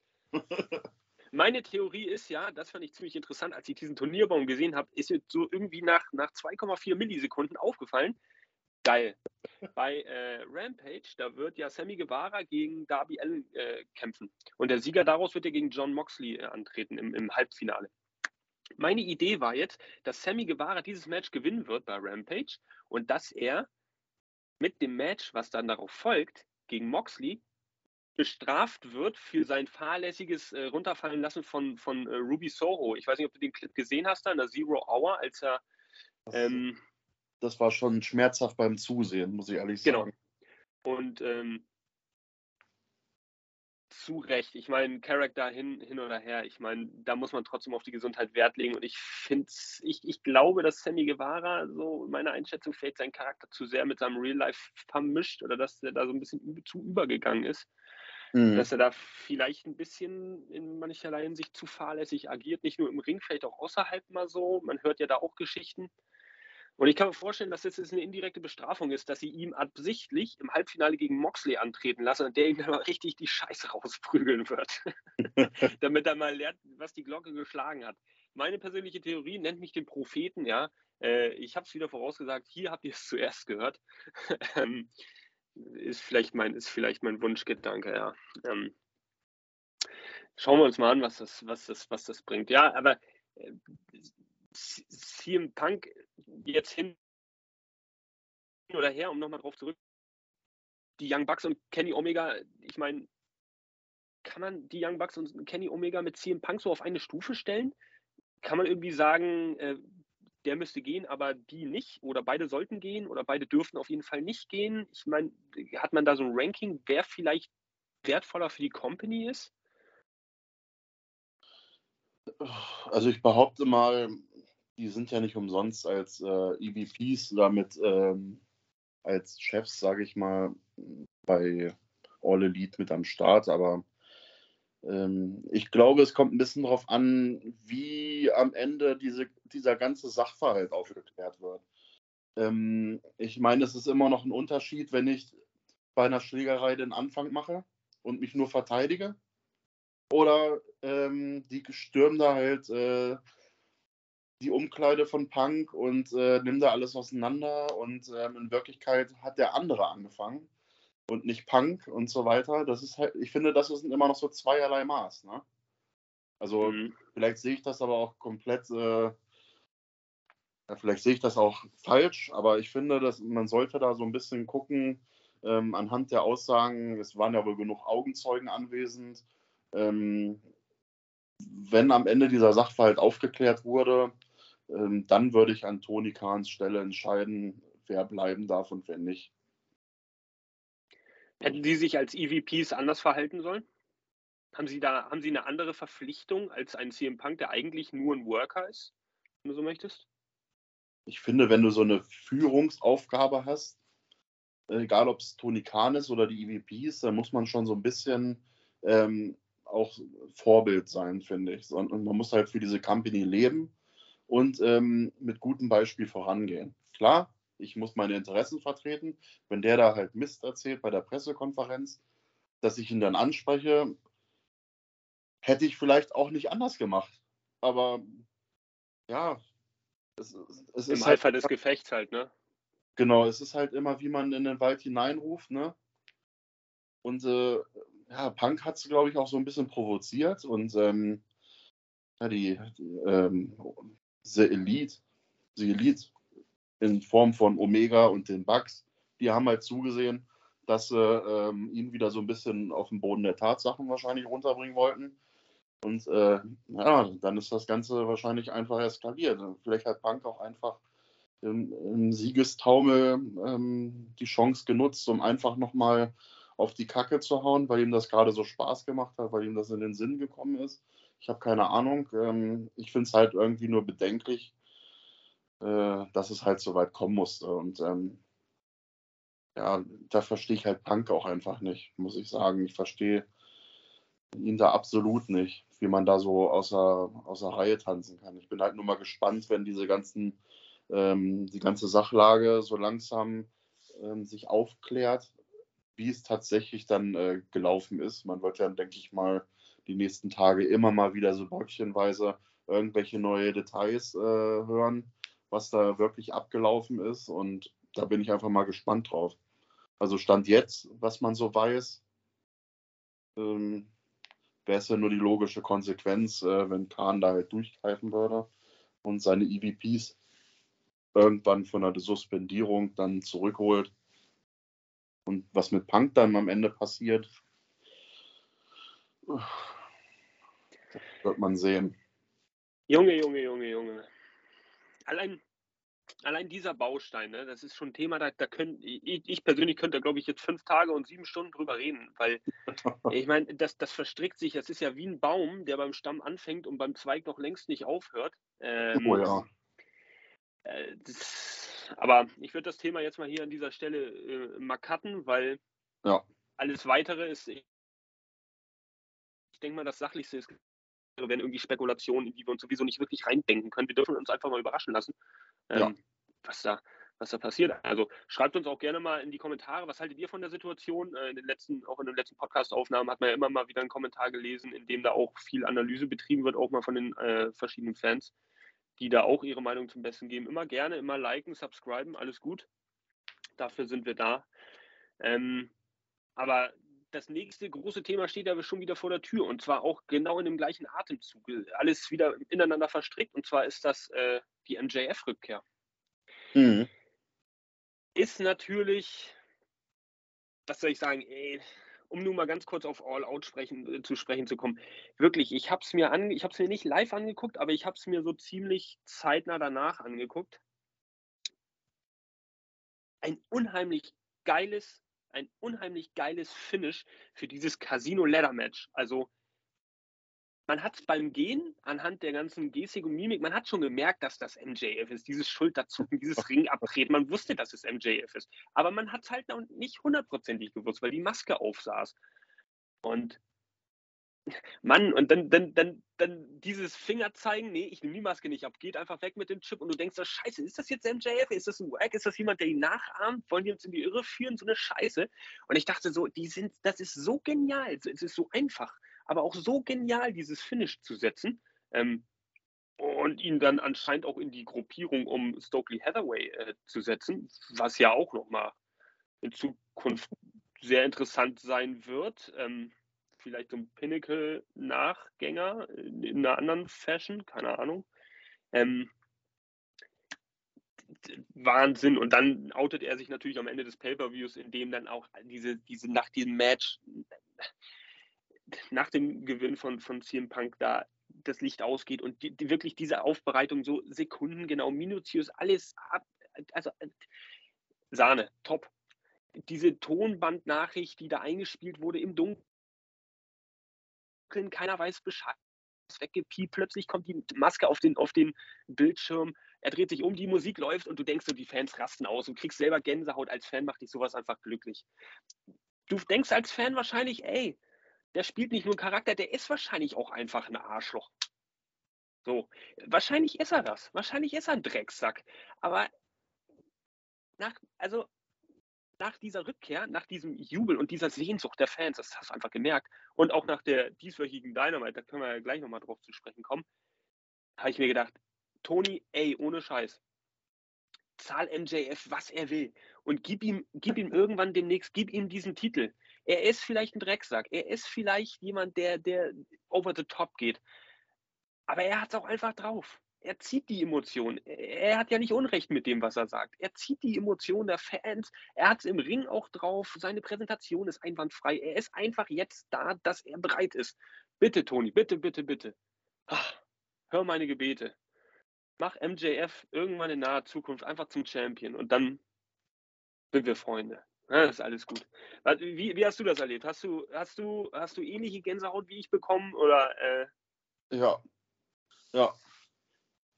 S1: Meine Theorie ist ja, das fand ich ziemlich interessant, als ich diesen Turnierbaum gesehen habe, ist mir so irgendwie nach, nach 2,4 Millisekunden aufgefallen. Geil. Bei äh, Rampage, da wird ja Sammy Guevara gegen Darby Allen äh, kämpfen. Und der Sieger daraus wird ja gegen John Moxley äh, antreten im, im Halbfinale. Meine Idee war jetzt, dass Sammy Guevara dieses Match gewinnen wird bei Rampage und dass er mit dem Match, was dann darauf folgt, gegen Moxley bestraft wird für sein fahrlässiges äh, Runterfallen lassen von, von äh, Ruby Soho. Ich weiß nicht, ob du den Clip gesehen hast, da in der Zero Hour, als er.
S2: Das,
S1: Ähm,
S2: das war schon schmerzhaft beim Zusehen, muss ich ehrlich
S1: Genau.
S2: sagen.
S1: und ähm, zu Recht. Ich meine, Charakter hin, hin oder her. Ich meine, da muss man trotzdem auf die Gesundheit Wert legen. Und ich finde, ich, ich glaube, dass Sammy Guevara, so in meiner Einschätzung, vielleicht seinen Charakter zu sehr mit seinem Real Life vermischt oder dass er da so ein bisschen zu übergegangen ist.
S2: Mhm.
S1: dass er da vielleicht ein bisschen in mancherlei Hinsicht zu fahrlässig agiert, nicht nur im Ring, vielleicht auch außerhalb mal so. Man hört ja da auch Geschichten. Und ich kann mir vorstellen, dass das jetzt eine indirekte Bestrafung ist, dass sie ihm absichtlich im Halbfinale gegen Moxley antreten lassen und der ihm dann mal richtig die Scheiße rausprügeln wird. Damit er mal lernt, was die Glocke geschlagen hat. Meine persönliche Theorie nennt mich den Propheten, ja. Äh, ich habe es wieder vorausgesagt, hier habt ihr es zuerst gehört. Ähm, ist vielleicht mein, ist vielleicht mein Wunschgedanke, ja. Ähm, schauen wir uns mal an, was das, was das, was das bringt. Ja, aber äh, CM Punk jetzt hin oder her, um nochmal drauf zurück. Die Young Bucks und Kenny Omega, ich meine, kann man die Young Bucks und Kenny Omega mit CM Punk so auf eine Stufe stellen? Kann man irgendwie sagen, äh, der müsste gehen, aber die nicht? Oder beide sollten gehen oder beide dürften auf jeden Fall nicht gehen? Ich meine, hat man da so ein Ranking, wer vielleicht wertvoller für die Company ist?
S2: Also ich behaupte mal, die sind ja nicht umsonst als äh, EVPs damit ähm, als Chefs, sage ich mal, bei All Elite mit am Start, aber ähm, ich glaube, es kommt ein bisschen darauf an, wie am Ende diese, dieser ganze Sachverhalt aufgeklärt wird. Ähm, ich meine, es ist immer noch ein Unterschied, wenn ich bei einer Schlägerei den Anfang mache und mich nur verteidige. Oder ähm, die stürmen da halt äh, die Umkleide von Punk und äh, nimm da alles auseinander und ähm, in Wirklichkeit hat der andere angefangen und nicht Punk und so weiter. Das ist halt, ich finde, das sind immer noch so zweierlei Maß, ne? Also
S1: Mhm.
S2: vielleicht sehe ich das aber auch komplett, äh, ja, vielleicht sehe ich das auch falsch, aber ich finde, dass man sollte da so ein bisschen gucken, ähm, anhand der Aussagen, es waren ja wohl genug Augenzeugen anwesend, ähm, wenn am Ende dieser Sachverhalt aufgeklärt wurde, ähm, dann würde ich an Tony Kahns Stelle entscheiden, wer bleiben darf und wer nicht.
S1: Hätten Sie sich als EVPs anders verhalten sollen? Haben Sie da haben Sie eine andere Verpflichtung als ein CM Punk, der eigentlich nur ein Worker ist, wenn du so möchtest?
S2: Ich finde, wenn du so eine Führungsaufgabe hast, egal ob es Tony Khan ist oder die EVPs, dann muss man schon so ein bisschen ähm, auch Vorbild sein, finde ich. Und man muss halt für diese Company leben und ähm, mit gutem Beispiel vorangehen. Klar, ich muss meine Interessen vertreten. Wenn der da halt Mist erzählt bei der Pressekonferenz, dass ich ihn dann anspreche, hätte ich vielleicht auch nicht anders gemacht. Aber ja,
S1: es, es Im ist. Im halt Eifer halt, des Gefechts halt, ne?
S2: Genau, es ist halt immer, wie man in den Wald hineinruft, ne? Und äh, ja, Punk hat es, glaube ich, auch so ein bisschen provoziert und ähm, ja, die, die ähm, The Elite, The Elite in Form von Omega und den Bugs, die haben halt zugesehen, dass sie ähm, ihn wieder so ein bisschen auf den Boden der Tatsachen wahrscheinlich runterbringen wollten. Und äh, ja, dann ist das Ganze wahrscheinlich einfach eskaliert. Vielleicht hat Punk auch einfach im, im Siegestaumel ähm, die Chance genutzt, um einfach nochmal auf die Kacke zu hauen, weil ihm das gerade so Spaß gemacht hat, weil ihm das in den Sinn gekommen ist. Ich habe keine Ahnung. Ähm, ich finde es halt irgendwie nur bedenklich, äh, dass es halt so weit kommen musste. Und ähm, ja, da verstehe ich halt Punk auch einfach nicht, muss ich sagen. Ich verstehe ihn da absolut nicht, wie man da so außer, außer Reihe tanzen kann. Ich bin halt nur mal gespannt, wenn diese ganzen, ähm, die ganze Sachlage so langsam ähm, sich aufklärt, wie es tatsächlich dann äh, gelaufen ist. Man wird ja, denke ich mal, die nächsten Tage immer mal wieder so bröckchenweise irgendwelche neue Details äh, hören, was da wirklich abgelaufen ist. Und da bin ich einfach mal gespannt drauf. Also Stand jetzt, was man so weiß, ähm, wäre es ja nur die logische Konsequenz, äh, wenn Kahn da halt durchgreifen würde und seine EVPs irgendwann von der Suspendierung dann zurückholt und was mit Punk dann am Ende passiert, wird man sehen.
S1: Junge, Junge, Junge, Junge. Allein, allein dieser Baustein, ne, das ist schon ein Thema, da, da können, ich, ich persönlich könnte, glaube ich, jetzt fünf Tage und sieben Stunden drüber reden, weil ich meine, das, das verstrickt sich, das ist ja wie ein Baum, der beim Stamm anfängt und beim Zweig noch längst nicht aufhört. Ähm,
S2: oh ja.
S1: Äh, das, aber ich würde das Thema jetzt mal hier an dieser Stelle äh, mal cutten, weil
S2: ja.
S1: alles weitere ist, ich denke mal, das Sachlichste ist, wenn irgendwie Spekulationen, in die wir uns sowieso nicht wirklich reindenken können. Wir dürfen uns einfach mal überraschen lassen, ähm, ja. was, da, was da passiert. Also schreibt uns auch gerne mal in die Kommentare, was haltet ihr von der Situation? Äh, in den letzten, auch in den letzten Podcast-Aufnahmen hat man ja immer mal wieder einen Kommentar gelesen, in dem da auch viel Analyse betrieben wird, auch mal von den äh, verschiedenen Fans die da auch ihre Meinung zum Besten geben. Immer gerne, immer liken, subscriben, alles gut. Dafür sind wir da. Ähm, aber das nächste große Thema steht aber schon wieder vor der Tür und zwar auch genau in dem gleichen Atemzug. Alles wieder ineinander verstrickt und zwar ist das äh, die MJF-Rückkehr. Mhm. Ist natürlich, was soll ich sagen, ey, um nur mal ganz kurz auf All Out sprechen, äh, zu sprechen zu kommen. Wirklich, ich habe es mir an, ich habe es mir nicht live angeguckt, aber ich habe es mir so ziemlich zeitnah danach angeguckt. Ein unheimlich geiles, ein unheimlich geiles Finish für dieses Casino Ladder Match. Also man hat es beim Gehen anhand der ganzen Gestik und Mimik, man hat schon gemerkt, dass das MJF ist, dieses Schulterzucken, dieses Ringabtreten, man wusste, dass es MJF ist. Aber man hat es halt noch nicht hundertprozentig gewusst, weil die Maske aufsaß. Und Mann, und dann, dann, dann, dann dieses Finger zeigen, nee, ich nehme die Maske nicht ab, geht einfach weg mit dem Chip und du denkst, scheiße, ist das jetzt MJF? Ist das ein Wack? Ist das jemand, der ihn nachahmt? Wollen die uns in die Irre führen? So eine Scheiße. Und ich dachte so, die sind, das ist so genial, es ist so einfach aber auch so genial, dieses Finish zu setzen. Ähm, und ihn dann anscheinend auch in die Gruppierung um Stokely Hathaway äh, zu setzen, was ja auch nochmal in Zukunft sehr interessant sein wird. Ähm, vielleicht so ein Pinnacle-Nachgänger in, in, einer anderen Fashion, keine Ahnung. Ähm, Wahnsinn. Und dann outet er sich natürlich am Ende des Pay-Per-Views, in dem dann auch diese, diese nach diesem Match nach dem Gewinn von, von CM Punk da das Licht ausgeht und die, die wirklich diese Aufbereitung so sekundengenau, minutiös, alles ab, also Sahne, top. Diese Tonbandnachricht, die da eingespielt wurde im Dunkeln, keiner weiß Bescheid, weggepiept, plötzlich kommt die Maske auf den, auf den Bildschirm, er dreht sich um, die Musik läuft und du denkst so, die Fans rasten aus und kriegst selber Gänsehaut. Als Fan macht dich sowas einfach glücklich. Du denkst als Fan wahrscheinlich, ey, der spielt nicht nur einen Charakter, der ist wahrscheinlich auch einfach ein Arschloch. So, wahrscheinlich ist er das. Wahrscheinlich ist er ein Drecksack. Aber nach, also nach dieser Rückkehr, nach diesem Jubel und dieser Sehnsucht der Fans, das hast du einfach gemerkt, und auch nach der dieswöchigen Dynamite, da können wir ja gleich nochmal drauf zu sprechen kommen, habe ich mir gedacht, Toni, ey, ohne Scheiß, zahl MJF, was er will. Und gib ihm, gib ihm irgendwann demnächst, gib ihm diesen Titel. Er ist vielleicht ein Drecksack, er ist vielleicht jemand, der, der over the top geht, aber er hat es auch einfach drauf er zieht die Emotionen. Er hat ja nicht Unrecht mit dem, was er sagt. Er zieht die Emotionen der Fans. Er hat es im Ring auch drauf. Seine Präsentation ist einwandfrei. Er ist einfach jetzt da, dass er bereit ist. Bitte, Toni, bitte, bitte, bitte. Ach, hör meine Gebete. Mach MJF irgendwann in naher Zukunft einfach zum Champion und dann sind wir Freunde. Ja, ist alles gut. Wie, wie, hast du das erlebt? Hast du, hast du, hast du ähnliche Gänsehaut wie ich bekommen? Oder, äh?
S2: Ja. Ja,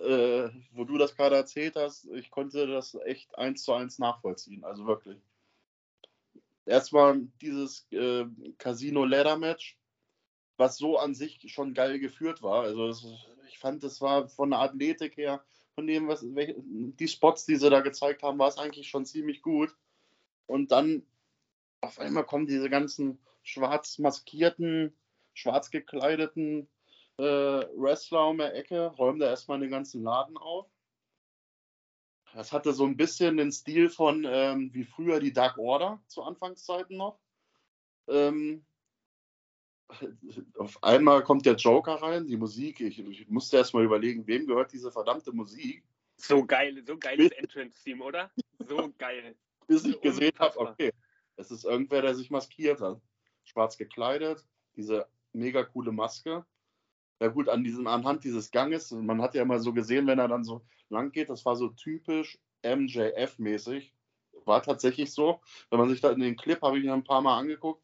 S2: äh, wo du das gerade erzählt hast, ich konnte das echt eins zu eins nachvollziehen. Also wirklich. Erstmal dieses äh, Casino-Ladder-Match, was so an sich schon geil geführt war. Also das, ich fand, das war von der Athletik her, von dem, was die Spots, die sie da gezeigt haben, war es eigentlich schon ziemlich gut. Und dann auf einmal kommen diese ganzen schwarz maskierten, schwarz gekleideten äh, Wrestler um der Ecke, räumt er erstmal den ganzen Laden auf. Das hatte so ein bisschen den Stil von ähm, wie früher die Dark Order zu Anfangszeiten noch. Ähm, auf einmal kommt der Joker rein, die Musik. Ich, ich musste erstmal überlegen, wem gehört diese verdammte Musik.
S1: So geil, so geiles Entrance-Team, oder? So geil.
S2: Bis ich gesehen habe, okay, es ist irgendwer, der sich maskiert hat. Schwarz gekleidet, diese mega coole Maske ja gut, an diesem, anhand dieses Ganges, man hat ja immer so gesehen, wenn er dann so lang geht, das war so typisch MJF-mäßig. War tatsächlich so. Wenn man sich da in den Clip, habe ich ihn ein paar Mal angeguckt,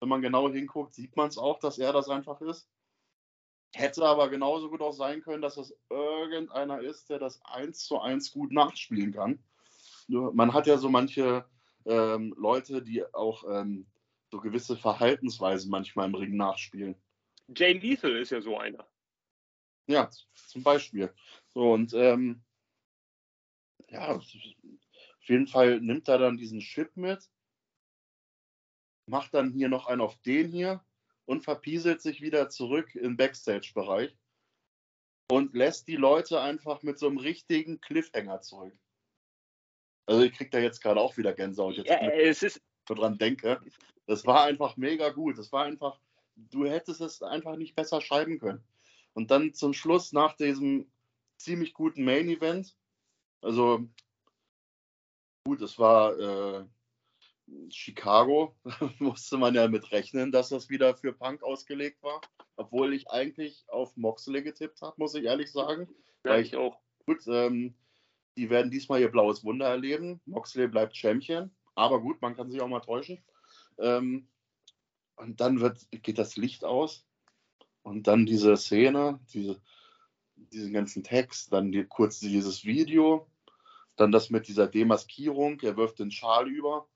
S2: wenn man genau hinguckt, sieht man es auch, dass er das einfach ist. Hätte aber genauso gut auch sein können, dass es irgendeiner ist, der das eins zu eins gut nachspielen kann. Man hat ja so manche ähm, Leute, die auch ähm, so gewisse Verhaltensweisen manchmal im Ring nachspielen.
S1: Jay Lethal ist ja so einer.
S2: Ja, zum Beispiel. So, und ähm, ja, auf jeden Fall nimmt er dann diesen Chip mit, macht dann hier noch einen auf den hier und verpieselt sich wieder zurück im Backstage-Bereich und lässt die Leute einfach mit so einem richtigen Cliffhanger zurück. Also ich krieg da jetzt gerade auch wieder Gänsehaut, jetzt
S1: ja, es ist
S2: dran denke. Das war einfach mega gut. Das war einfach du hättest es einfach nicht besser schreiben können. Und dann zum Schluss nach diesem ziemlich guten Main Event, also gut, es war äh, Chicago, musste man ja mit rechnen, dass das wieder für Punk ausgelegt war, obwohl ich eigentlich auf Moxley getippt habe, muss ich ehrlich sagen.
S1: Ja, weil ich auch.
S2: Gut, ähm, die werden diesmal ihr blaues Wunder erleben. Moxley bleibt Champion, aber gut, man kann sich auch mal täuschen. Ähm, und dann wird, geht das Licht aus und dann diese Szene, diese, diesen ganzen Text, dann die, kurz dieses Video, dann das mit dieser Demaskierung, er wirft den Schal über.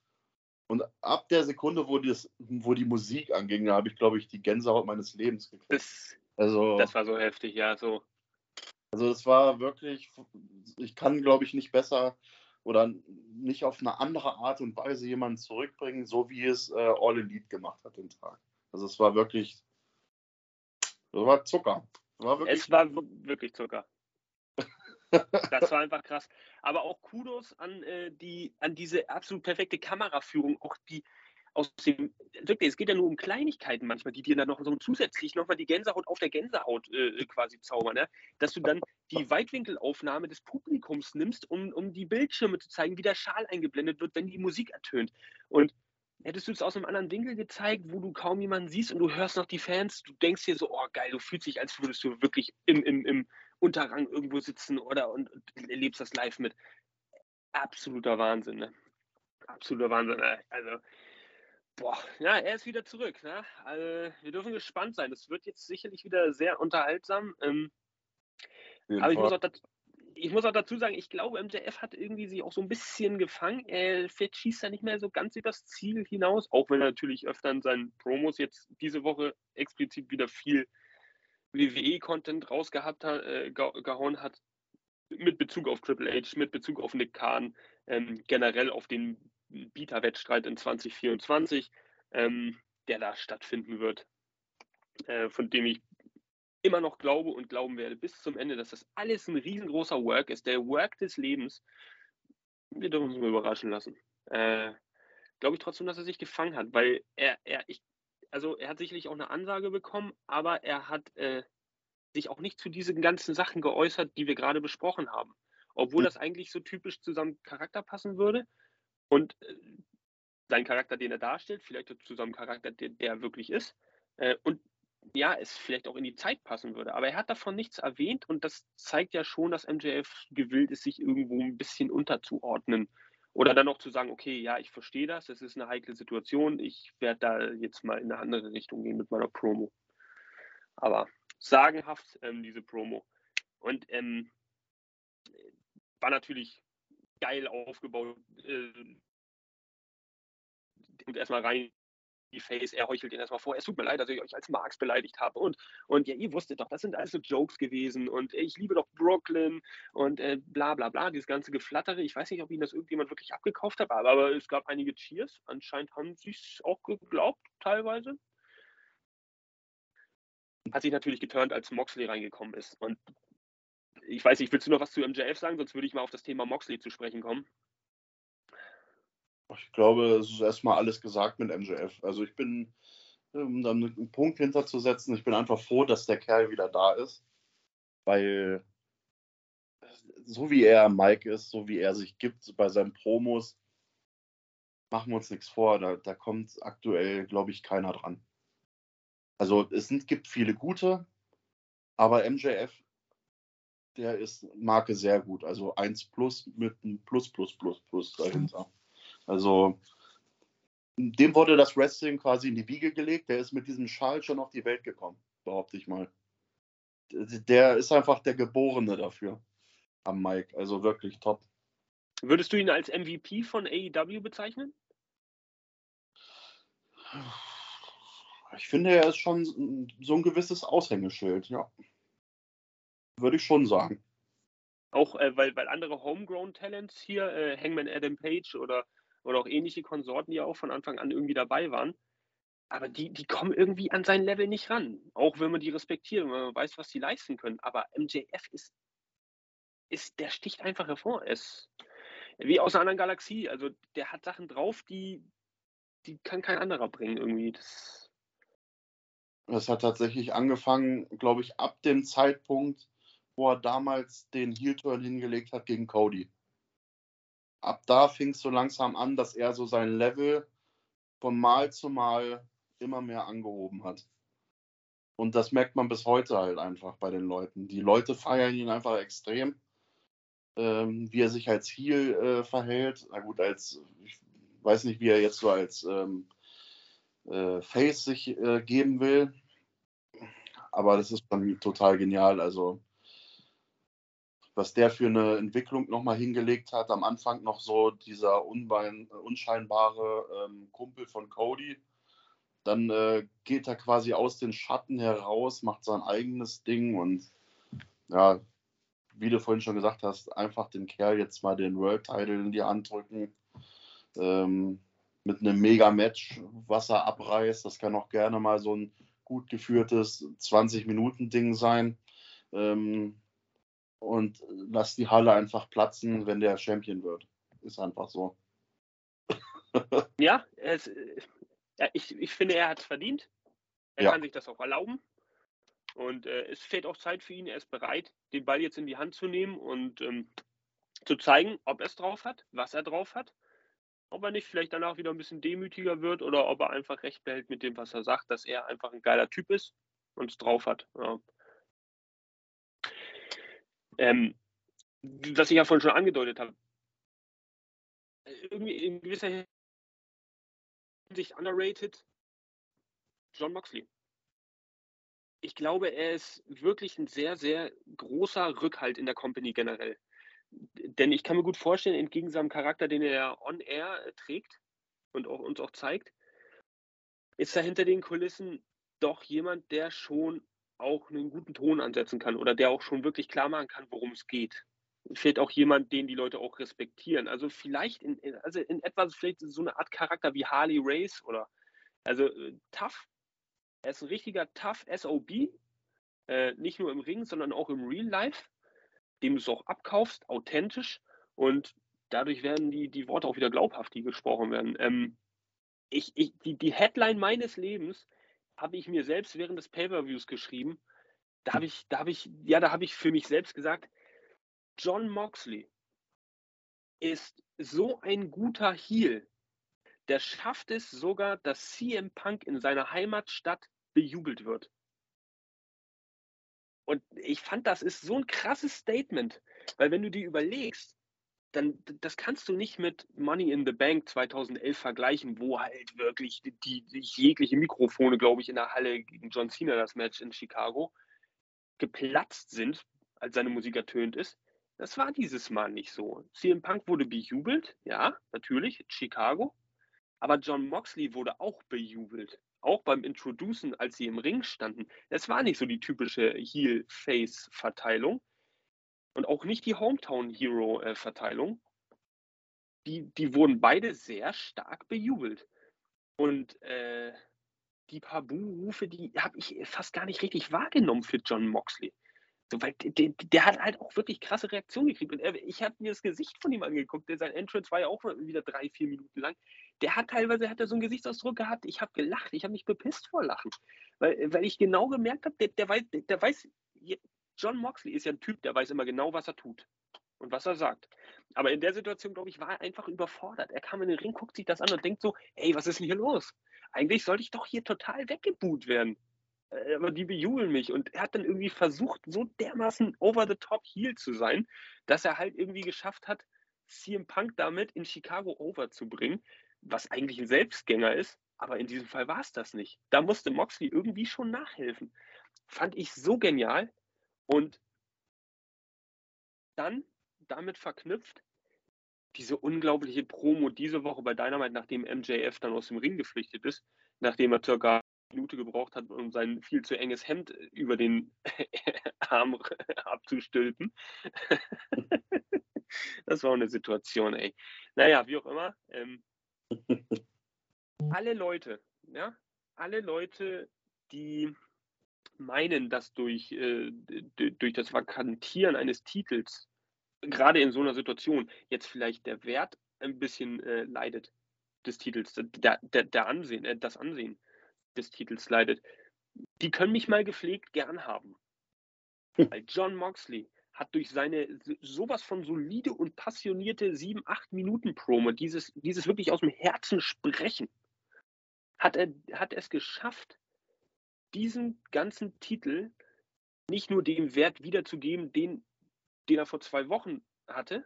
S2: Und ab der Sekunde, wo, das, wo die Musik anging, da habe ich, glaube ich, die Gänsehaut meines Lebens gekriegt.
S1: Das, also, das war so heftig, ja, so.
S2: Also es war wirklich, ich kann, glaube ich, nicht besser oder nicht auf eine andere Art und Weise jemanden zurückbringen, so wie es äh, All Elite gemacht hat den Tag. Also es war wirklich, das war Zucker.
S1: War wirklich es war wirklich Zucker. das war einfach krass. Aber auch Kudos an, äh, die, an diese absolut perfekte Kameraführung, auch die, aus dem, wirklich, es geht ja nur um Kleinigkeiten manchmal, die dir dann noch so zusätzlich nochmal die Gänsehaut auf der Gänsehaut äh, quasi zaubern, ne? dass du dann die Weitwinkelaufnahme des Publikums nimmst, um, um die Bildschirme zu zeigen, wie der Schal eingeblendet wird, wenn die Musik ertönt. Und hättest du es aus einem anderen Winkel gezeigt, wo du kaum jemanden siehst und du hörst noch die Fans, du denkst dir so, oh geil, du fühlst dich, als würdest du wirklich im, im, im Unterrang irgendwo sitzen oder und, und erlebst das live mit. Absoluter Wahnsinn, ne? Absoluter Wahnsinn. Ne? Also, boah, ja, er ist wieder zurück. Ne? Also, wir dürfen gespannt sein. Es wird jetzt sicherlich wieder sehr unterhaltsam. Ähm, aber ich muss, auch dazu, ich muss auch dazu sagen, ich glaube, MJF hat irgendwie sich auch so ein bisschen gefangen. Er schießt da nicht mehr so ganz übers Ziel hinaus, auch wenn er natürlich öfter in seinen Promos jetzt diese Woche explizit wieder viel WWE-Content rausgehabt hat, äh, gehauen hat, mit Bezug auf Triple H, mit Bezug auf Nick Khan, ähm, generell auf den Bieterwettstreit in 2024, ähm, der da stattfinden wird, äh, von dem ich immer noch glaube und glauben werde bis zum Ende, dass das alles ein riesengroßer Work ist, der Work des Lebens. Wir dürfen uns mal überraschen lassen. Äh, glaube ich trotzdem, dass er sich gefangen hat, weil er, er, ich, also er hat sicherlich auch eine Ansage bekommen, aber er hat äh, sich auch nicht zu diesen ganzen Sachen geäußert, die wir gerade besprochen haben. Obwohl hm. das eigentlich so typisch zu seinem Charakter passen würde. Und äh, sein Charakter, den er darstellt, vielleicht zu seinem Charakter, der, der wirklich ist. Äh, und ja, es vielleicht auch in die Zeit passen würde. Aber er hat davon nichts erwähnt und das zeigt ja schon, dass MJF gewillt ist, sich irgendwo ein bisschen unterzuordnen. Oder dann auch zu sagen, okay, ja, ich verstehe das, es ist eine heikle Situation, ich werde da jetzt mal in eine andere Richtung gehen mit meiner Promo. Aber sagenhaft, ähm, diese Promo. Und ähm, war natürlich geil aufgebaut. Äh, erstmal rein die Face, er heuchelt ihn erstmal vor, es tut mir leid, dass ich euch als Marx beleidigt habe. Und, und ja, ihr wusstet doch, das sind alles so Jokes gewesen. Und ich liebe doch Brooklyn. Und äh, bla bla bla, dieses ganze Geflattere, ich weiß nicht, ob ihnen das irgendjemand wirklich abgekauft hat, aber, aber es gab einige Cheers, anscheinend haben sie es auch geglaubt, teilweise. Hat sich natürlich geturnt, als Moxley reingekommen ist. Und ich weiß nicht, willst du noch was zu MJF sagen, sonst würde ich mal auf das Thema Moxley zu sprechen kommen.
S2: Ich glaube, es ist erstmal alles gesagt mit MJF. Also ich bin, um dann einen Punkt hinterzusetzen, ich bin einfach froh, dass der Kerl wieder da ist. Weil so wie er Mike ist, so wie er sich gibt bei seinen Promos, machen wir uns nichts vor. Da, da kommt aktuell, glaube ich, keiner dran. Also es sind, gibt viele gute, aber MJF, der ist Marke sehr gut. Also 1 plus mit einem Plus, Plus, Plus, Plus dahinter. Also dem wurde das Wrestling quasi in die Wiege gelegt. Der ist mit diesem Schal schon auf die Welt gekommen, behaupte ich mal. Der ist einfach der Geborene dafür am Mike. Also wirklich top.
S1: Würdest du ihn als MVP von AEW bezeichnen?
S2: Ich finde, er ist schon so ein gewisses Aushängeschild, ja. Würde ich schon sagen.
S1: Auch äh, weil, weil andere Homegrown Talents hier, äh, Hangman Adam Page oder oder auch ähnliche Konsorten, die ja auch von Anfang an irgendwie dabei waren. Aber die, die kommen irgendwie an sein Level nicht ran. Auch wenn man die respektiert und man weiß, was sie leisten können. Aber MJF ist, ist der sticht einfach hervor. Er ist wie aus einer anderen Galaxie. Also der hat Sachen drauf, die, die kann kein anderer bringen irgendwie. Das,
S2: das hat tatsächlich angefangen, glaube ich, ab dem Zeitpunkt, wo er damals den Heel-Turn hingelegt hat gegen Cody ab da fing es so langsam an, dass er so sein Level von Mal zu Mal immer mehr angehoben hat. Und das merkt man bis heute halt einfach bei den Leuten. Die Leute feiern ihn einfach extrem, ähm, wie er sich als Heel äh, verhält. Na gut, als ich weiß nicht, wie er jetzt so als ähm, äh, Face sich äh, geben will. Aber das ist dann total genial. Also was der für eine Entwicklung nochmal hingelegt hat. Am Anfang noch so dieser unbein, unscheinbare ähm, Kumpel von Cody. Dann äh, geht er quasi aus den Schatten heraus, macht sein eigenes Ding und ja, wie du vorhin schon gesagt hast, einfach den Kerl jetzt mal den World Title in die Hand drücken. Ähm, mit einem Mega-Match, was er abreißt. Das kann auch gerne mal so ein gut geführtes 20-Minuten-Ding sein. Ähm, und lass die Halle einfach platzen, wenn der Champion wird. Ist einfach so.
S1: ja, es, ja ich, ich finde, er hat es verdient. Er ja. kann sich das auch erlauben. Und äh, es fehlt auch Zeit für ihn. Er ist bereit, den Ball jetzt in die Hand zu nehmen und ähm, zu zeigen, ob er es drauf hat, was er drauf hat. ob er nicht vielleicht danach wieder ein bisschen demütiger wird oder ob er einfach recht behält mit dem, was er sagt, dass er einfach ein geiler Typ ist und es drauf hat. Ja. Ähm, was ich ja vorhin schon angedeutet habe, irgendwie in gewisser Hinsicht underrated, John Moxley. Ich glaube, er ist wirklich ein sehr, sehr großer Rückhalt in der Company generell. Denn ich kann mir gut vorstellen, entgegen seinem Charakter, den er on-air äh, trägt und auch, uns auch zeigt, ist da hinter den Kulissen doch jemand, der schon auch einen guten Ton ansetzen kann oder der auch schon wirklich klar machen kann, worum es geht. Fehlt auch jemand, den die Leute auch respektieren. Also vielleicht in, also in etwa vielleicht so eine Art Charakter wie Harley Race oder also äh, tough. Er ist ein richtiger tough SOB, äh, nicht nur im Ring, sondern auch im Real Life dem du es auch abkaufst, authentisch und dadurch werden die, die Worte auch wieder glaubhaft, die gesprochen werden. Ähm, ich, ich, die, die Headline meines Lebens habe ich mir selbst während des Pay-Per-Views geschrieben. Da habe ich, da habe ich, ja, da habe ich für mich selbst gesagt, John Moxley ist so ein guter Heel, der schafft es sogar, dass CM Punk in seiner Heimatstadt bejubelt wird. Und ich fand, das ist so ein krasses Statement, weil wenn du dir überlegst, dann das kannst du nicht mit Money in the Bank 2011 vergleichen, wo halt wirklich die, die jegliche Mikrofone, glaube ich, in der Halle gegen John Cena das Match in Chicago geplatzt sind, als seine Musik ertönt ist. Das war dieses Mal nicht so. CM Punk wurde bejubelt, ja, natürlich, Chicago. Aber John Moxley wurde auch bejubelt auch beim Introducen, als sie im Ring standen, es war nicht so die typische Heel-Face-Verteilung und auch nicht die Hometown-Hero-Verteilung. Die, die wurden beide sehr stark bejubelt. Und äh, die paar Buhrufe, die habe ich fast gar nicht richtig wahrgenommen für John Moxley. So, weil der, der, hat halt auch wirklich krasse Reaktionen gekriegt. Und er, ich habe mir das Gesicht von ihm angeguckt. Der, sein Entrance war ja auch wieder drei, vier Minuten lang. Der hat teilweise hat er so einen Gesichtsausdruck gehabt. Ich habe gelacht. Ich habe mich bepisst vor Lachen. Weil, weil ich genau gemerkt habe, der, der, weiß, der weiß, John Moxley ist ja ein Typ, der weiß immer genau, was er tut und was er sagt. Aber in der Situation, glaube ich, war er einfach überfordert. Er kam in den Ring, guckt sich das an und denkt so, ey, was ist denn hier los? Eigentlich sollte ich doch hier total weggebuht werden. Äh, aber die bejubeln mich. Und er hat dann irgendwie versucht, so dermaßen over the top heel zu sein, dass er halt irgendwie geschafft hat, CM Punk damit in Chicago overzubringen, was eigentlich ein Selbstgänger ist. Aber in diesem Fall war es das nicht. Da musste Moxley irgendwie schon nachhelfen. Fand ich so genial. Und dann damit verknüpft diese unglaubliche Promo diese Woche bei Dynamite, nachdem MJF dann aus dem Ring geflüchtet ist, nachdem er circa Minute gebraucht hat, um sein viel zu enges Hemd über den Arm abzustülpen. das war eine Situation, ey. Naja, wie auch immer. Ähm, alle Leute, ja, alle Leute, die meinen, dass durch, äh, durch das Vakantieren eines Titels, gerade in so einer Situation, jetzt vielleicht der Wert ein bisschen äh, leidet des Titels, der, der, der Ansehen, äh, das Ansehen des Titels leidet, die können mich mal gepflegt gern haben. Hm. Weil John Moxley hat durch seine sowas von solide und passionierte 7, 8 Minuten Promo, dieses, dieses wirklich aus dem Herzen sprechen, hat er hat es geschafft, diesen ganzen Titel nicht nur dem Wert wiederzugeben, den, den er vor zwei Wochen hatte,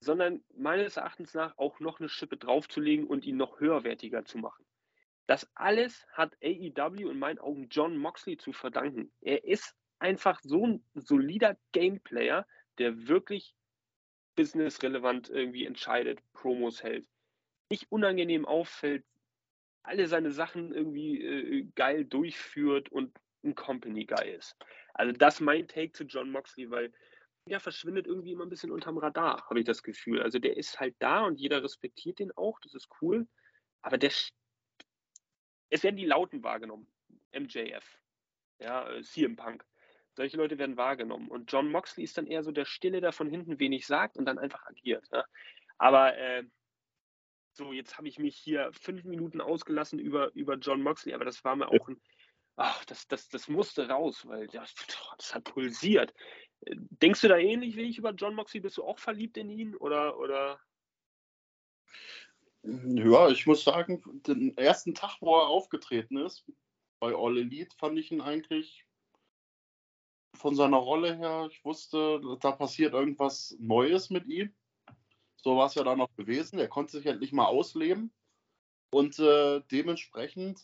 S1: sondern meines Erachtens nach auch noch eine Schippe draufzulegen und ihn noch höherwertiger zu machen. Das alles hat AEW in meinen Augen John Moxley zu verdanken. Er ist einfach so ein solider Gameplayer, der wirklich businessrelevant irgendwie entscheidet, Promos hält, nicht unangenehm auffällt, alle seine Sachen irgendwie äh, geil durchführt und ein Company-Guy ist. Also das mein Take zu John Moxley, weil der verschwindet irgendwie immer ein bisschen unterm Radar, habe ich das Gefühl. Also der ist halt da und jeder respektiert den auch, das ist cool. Aber der es werden die Lauten wahrgenommen. MJF, ja, äh, CM Punk. Solche Leute werden wahrgenommen. Und John Moxley ist dann eher so der Stille, der von hinten wenig sagt und dann einfach agiert. Ja. Aber äh, so, jetzt habe ich mich hier fünf Minuten ausgelassen über, über John Moxley, aber das war mir auch ein, ach, das, das, das musste raus, weil das, das hat pulsiert. Denkst du da ähnlich wie ich über John Moxley? Bist du auch verliebt in ihn oder, oder
S2: Ja, ich muss sagen, den ersten Tag, wo er aufgetreten ist, bei All Elite, fand ich ihn eigentlich von seiner Rolle her, ich wusste, da passiert irgendwas Neues mit ihm. So war es ja dann noch gewesen. Er konnte sich endlich mal ausleben. Und äh, dementsprechend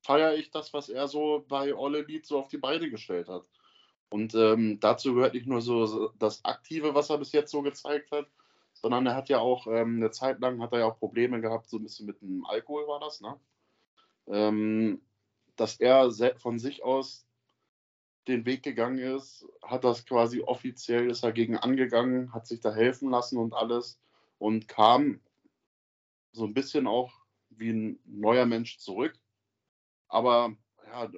S2: feiere ich das, was er so bei All Elite so auf die Beine gestellt hat. Und ähm, dazu gehört nicht nur so das Aktive, was er bis jetzt so gezeigt hat, sondern er hat ja auch ähm, eine Zeit lang hat er ja auch Probleme gehabt, so ein bisschen mit dem Alkohol war das, ne? Ähm, dass er von sich aus den Weg gegangen ist, hat das quasi offiziell, ist dagegen angegangen, hat sich da helfen lassen und alles und kam so ein bisschen auch wie ein neuer Mensch zurück, aber ja,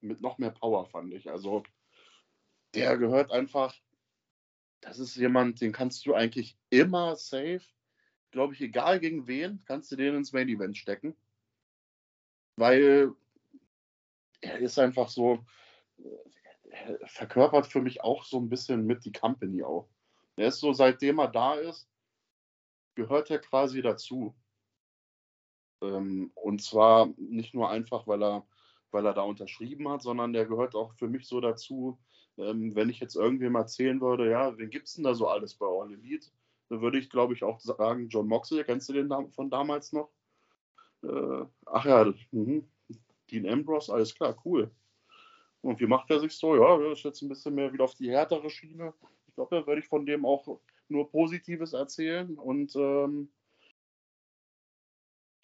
S2: mit noch mehr Power fand ich. Also der gehört einfach, das ist jemand, den kannst du eigentlich immer safe, glaube ich, egal gegen wen, kannst du den ins Main Event stecken, weil er ist einfach so, verkörpert für mich auch so ein bisschen mit die Company auch. Er ist so, seitdem er da ist, gehört er quasi dazu. Ähm, und zwar nicht nur einfach, weil er, weil er da unterschrieben hat, sondern der gehört auch für mich so dazu, ähm, wenn ich jetzt irgendwem erzählen würde, ja, wen gibt es denn da so alles bei All Elite? Dann würde ich, glaube ich, auch sagen, John Moxley, kennst du den von damals noch? Äh, ach ja, mh. Dean Ambrose, alles klar, cool. Und wie macht er sich so? Ja, er ist jetzt ein bisschen mehr wieder auf die härtere Schiene. Ich glaube, da würde ich von dem auch nur Positives erzählen. Und ähm,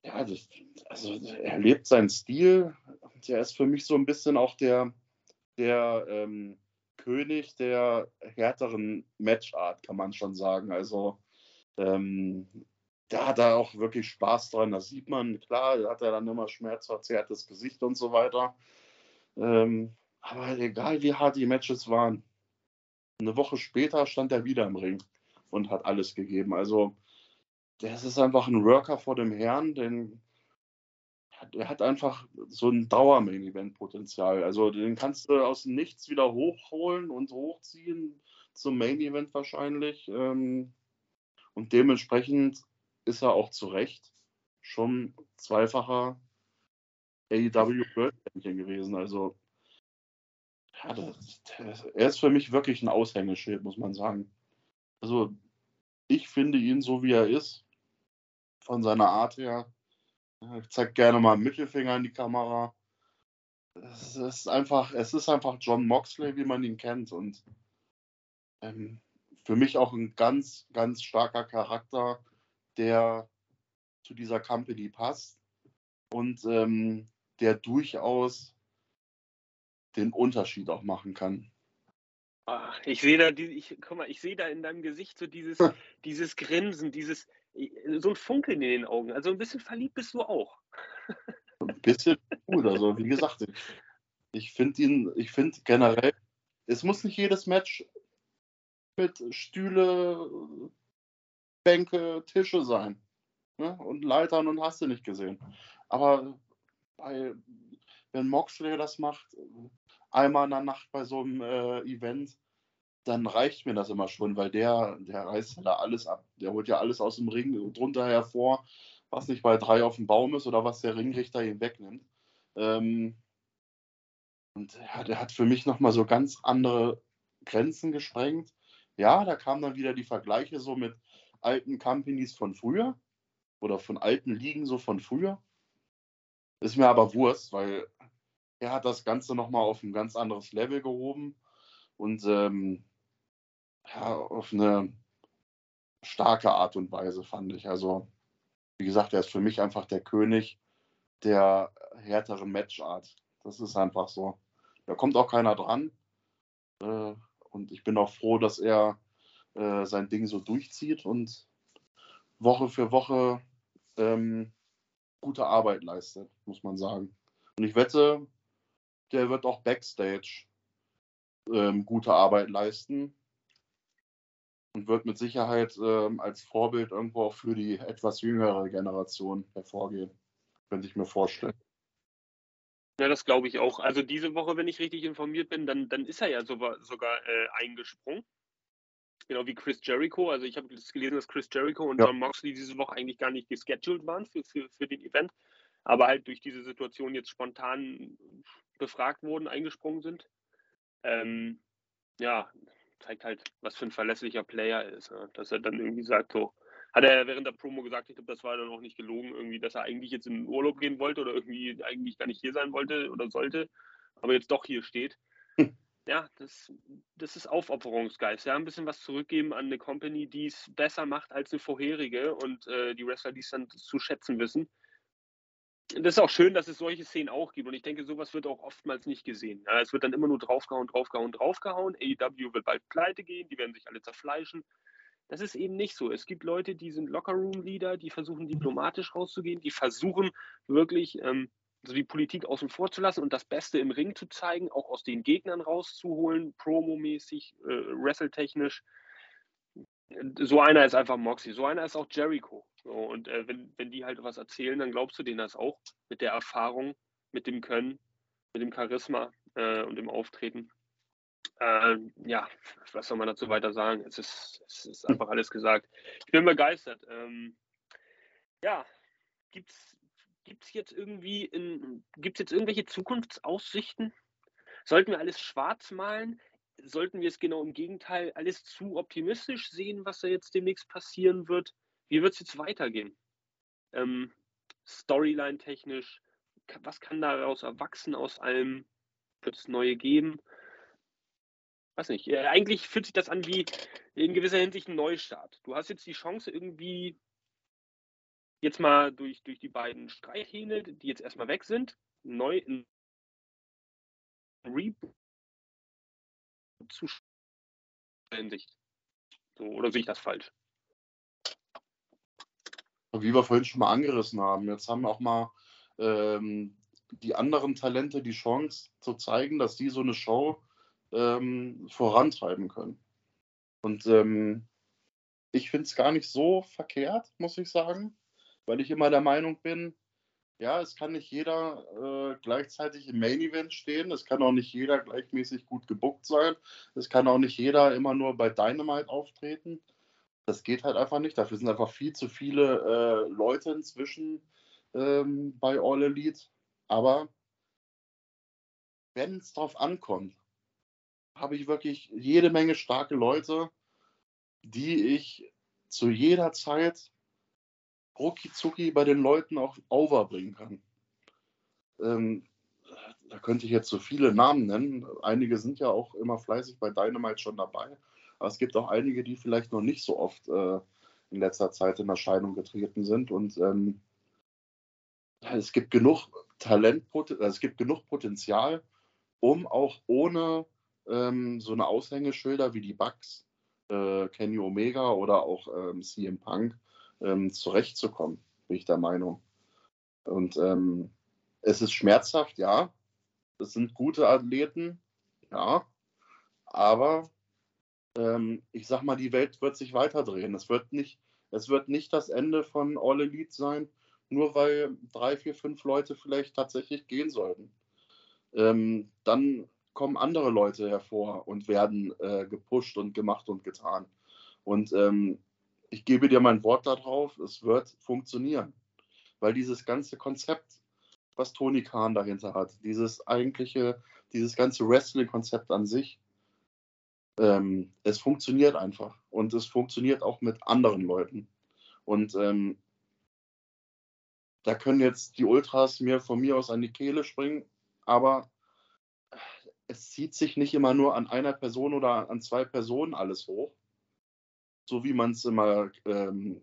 S2: ja, das, also er lebt seinen Stil. Der ist für mich so ein bisschen auch der, der ähm, König der härteren Matchart, kann man schon sagen. Also ähm, da hat er auch wirklich Spaß dran. Das sieht man, klar, hat er dann immer schmerzverzerrtes Gesicht und so weiter. Ähm, aber egal wie hart die Matches waren, eine Woche später stand er wieder im Ring und hat alles gegeben. Also, das ist einfach ein Worker vor dem Herrn, den er hat einfach so ein Dauer-Main-Event-Potenzial. Also den kannst du aus dem Nichts wieder hochholen und hochziehen zum Main-Event wahrscheinlich. Ähm, und dementsprechend ist er auch zu Recht schon zweifacher AEW World Champion gewesen. Also ja, das, das, er ist für mich wirklich ein Aushängeschild, muss man sagen. Also, ich finde ihn so, wie er ist, von seiner Art her. Ich zeige gerne mal einen Mittelfinger in die Kamera. Es ist einfach, es ist einfach John Moxley, wie man ihn kennt. Und ähm, für mich auch ein ganz, ganz starker Charakter, der zu dieser Company passt und ähm, der durchaus den Unterschied auch machen kann.
S1: Ach, ich sehe da, ich, guck mal, ich sehe da in deinem Gesicht so dieses, dieses Grinsen, dieses, so ein Funkeln in den Augen. Also ein bisschen verliebt bist du auch.
S2: Ein bisschen gut. Also wie gesagt, ich, ich finde ihn, ich finde generell, es muss nicht jedes Match mit Stühle, Bänke, Tische sein. Ne? Und Leitern und hast du nicht gesehen. Aber bei, wenn Moxley das macht, einmal in der Nacht bei so einem äh, Event, dann reicht mir das immer schon, weil der, der reißt da alles ab. Der holt ja alles aus dem Ring drunter hervor, was nicht bei drei auf dem Baum ist oder was der Ringrichter ihm wegnimmt. Ähm, und ja, der hat für mich nochmal so ganz andere Grenzen gesprengt. Ja, da kamen dann wieder die Vergleiche so mit alten Companies von früher oder von alten Ligen so von früher. Ist mir aber Wurst, weil er hat das Ganze nochmal auf ein ganz anderes Level gehoben und ähm, ja, auf eine starke Art und Weise, fand ich. Also, wie gesagt, er ist für mich einfach der König der härteren Matchart. Das ist einfach so. Da kommt auch keiner dran. Äh, und ich bin auch froh, dass er äh, sein Ding so durchzieht und Woche für Woche ähm, gute Arbeit leistet, muss man sagen. Und ich wette, der wird auch backstage ähm, gute Arbeit leisten und wird mit Sicherheit ähm, als Vorbild irgendwo auch für die etwas jüngere Generation hervorgehen, könnte ich mir vorstellen.
S1: Ja, das glaube ich auch. Also diese Woche, wenn ich richtig informiert bin, dann, dann ist er ja sogar, sogar äh, eingesprungen. Genau wie Chris Jericho. Also ich habe gelesen, dass Chris Jericho und ja. John Moxley diese Woche eigentlich gar nicht gescheduled waren für, für, für den Event, aber halt durch diese Situation jetzt spontan befragt wurden, eingesprungen sind. Ähm, ja, zeigt halt, was für ein verlässlicher Player er ist. Ne? Dass er dann irgendwie sagt, so, hat er während der Promo gesagt, ich glaube, das war dann auch nicht gelogen, irgendwie, dass er eigentlich jetzt in den Urlaub gehen wollte oder irgendwie eigentlich gar nicht hier sein wollte oder sollte, aber jetzt doch hier steht. Hm. Ja, das, das ist Aufopferungsgeist. Ja, ein bisschen was zurückgeben an eine Company, die es besser macht als eine vorherige und äh, die Wrestler, die es dann zu schätzen wissen. Das ist auch schön, dass es solche Szenen auch gibt. Und ich denke, sowas wird auch oftmals nicht gesehen. Ja, es wird dann immer nur draufgehauen, draufgehauen, draufgehauen. AEW wird bald pleite gehen, die werden sich alle zerfleischen. Das ist eben nicht so. Es gibt Leute, die sind Lockerroom-Leader, die versuchen diplomatisch rauszugehen, die versuchen wirklich ähm, also die Politik außen vor zu lassen und das Beste im Ring zu zeigen, auch aus den Gegnern rauszuholen, promomäßig, äh, wrestle-technisch. So einer ist einfach Moxie, so einer ist auch Jericho. So, und äh, wenn, wenn die halt was erzählen, dann glaubst du denen das auch mit der Erfahrung, mit dem Können, mit dem Charisma äh, und dem Auftreten. Ähm, ja, was soll man dazu weiter sagen? Es ist, es ist einfach alles gesagt. Ich bin begeistert. Ähm, ja, gibt es jetzt irgendwie in, gibt's jetzt irgendwelche Zukunftsaussichten? Sollten wir alles schwarz malen? Sollten wir es genau im Gegenteil alles zu optimistisch sehen, was da jetzt demnächst passieren wird? Wie wird es jetzt weitergehen? Ähm, Storyline-technisch, was kann daraus erwachsen aus allem? Wird es neue geben? weiß nicht, äh, eigentlich fühlt sich das an wie in gewisser Hinsicht ein Neustart. Du hast jetzt die Chance irgendwie jetzt mal durch, durch die beiden Streithähne, die jetzt erstmal weg sind, neu ein Reboot zu Hinsicht. So, oder sehe ich das falsch?
S2: Wie wir vorhin schon mal angerissen haben, jetzt haben auch mal ähm, die anderen Talente die Chance zu zeigen, dass die so eine Show ähm, vorantreiben können. Und ähm, ich finde es gar nicht so verkehrt, muss ich sagen, weil ich immer der Meinung bin, ja, es kann nicht jeder äh, gleichzeitig im Main Event stehen, es kann auch nicht jeder gleichmäßig gut gebuckt sein, es kann auch nicht jeder immer nur bei Dynamite auftreten. Das geht halt einfach nicht. Dafür sind einfach viel zu viele äh, Leute inzwischen ähm, bei All Elite. Aber wenn es darauf ankommt, habe ich wirklich jede Menge starke Leute, die ich zu jeder Zeit rucki bei den Leuten auch overbringen kann. Ähm, da könnte ich jetzt so viele Namen nennen. Einige sind ja auch immer fleißig bei Dynamite schon dabei. Aber es gibt auch einige, die vielleicht noch nicht so oft äh, in letzter Zeit in Erscheinung getreten sind. Und ähm, es gibt genug Talent, also es gibt genug Potenzial, um auch ohne ähm, so eine Aushängeschilder wie die Bugs, äh, Kenny Omega oder auch ähm, CM Punk ähm, zurechtzukommen, bin ich der Meinung. Und ähm, es ist schmerzhaft, ja. Es sind gute Athleten, ja. Aber ähm, ich sag mal, die Welt wird sich weiterdrehen. Es wird nicht, es wird nicht das Ende von All Elite sein, nur weil drei, vier, fünf Leute vielleicht tatsächlich gehen sollten. Ähm, dann kommen andere Leute hervor und werden äh, gepusht und gemacht und getan. Und ähm, ich gebe dir mein Wort darauf, es wird funktionieren. Weil dieses ganze Konzept, was Tony Khan dahinter hat, dieses eigentliche, dieses ganze Wrestling-Konzept an sich, ähm, es funktioniert einfach. Und es funktioniert auch mit anderen Leuten. Und ähm, da können jetzt die Ultras mir von mir aus an die Kehle springen, aber es zieht sich nicht immer nur an einer Person oder an zwei Personen alles hoch, so wie man es immer ähm,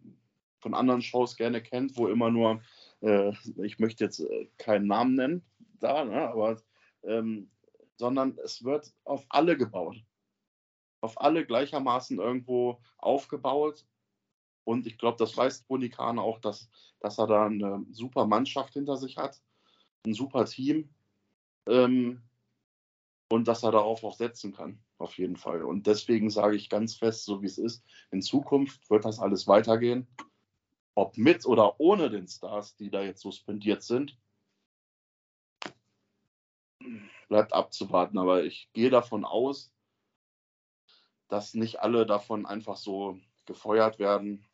S2: von anderen Shows gerne kennt, wo immer nur, äh, ich möchte jetzt äh, keinen Namen nennen, da, ne, aber ähm, sondern es wird auf alle gebaut. Auf alle gleichermaßen irgendwo aufgebaut. Und ich glaube, das weiß Toni auch, dass, dass er da eine super Mannschaft hinter sich hat, ein super Team. Ähm, und dass er darauf auch setzen kann, auf jeden Fall. Und deswegen sage ich ganz fest, so wie es ist, in Zukunft wird das alles weitergehen. Ob mit oder ohne den Stars, die da jetzt suspendiert sind, bleibt abzuwarten. Aber ich gehe davon aus, dass nicht alle davon einfach so gefeuert werden,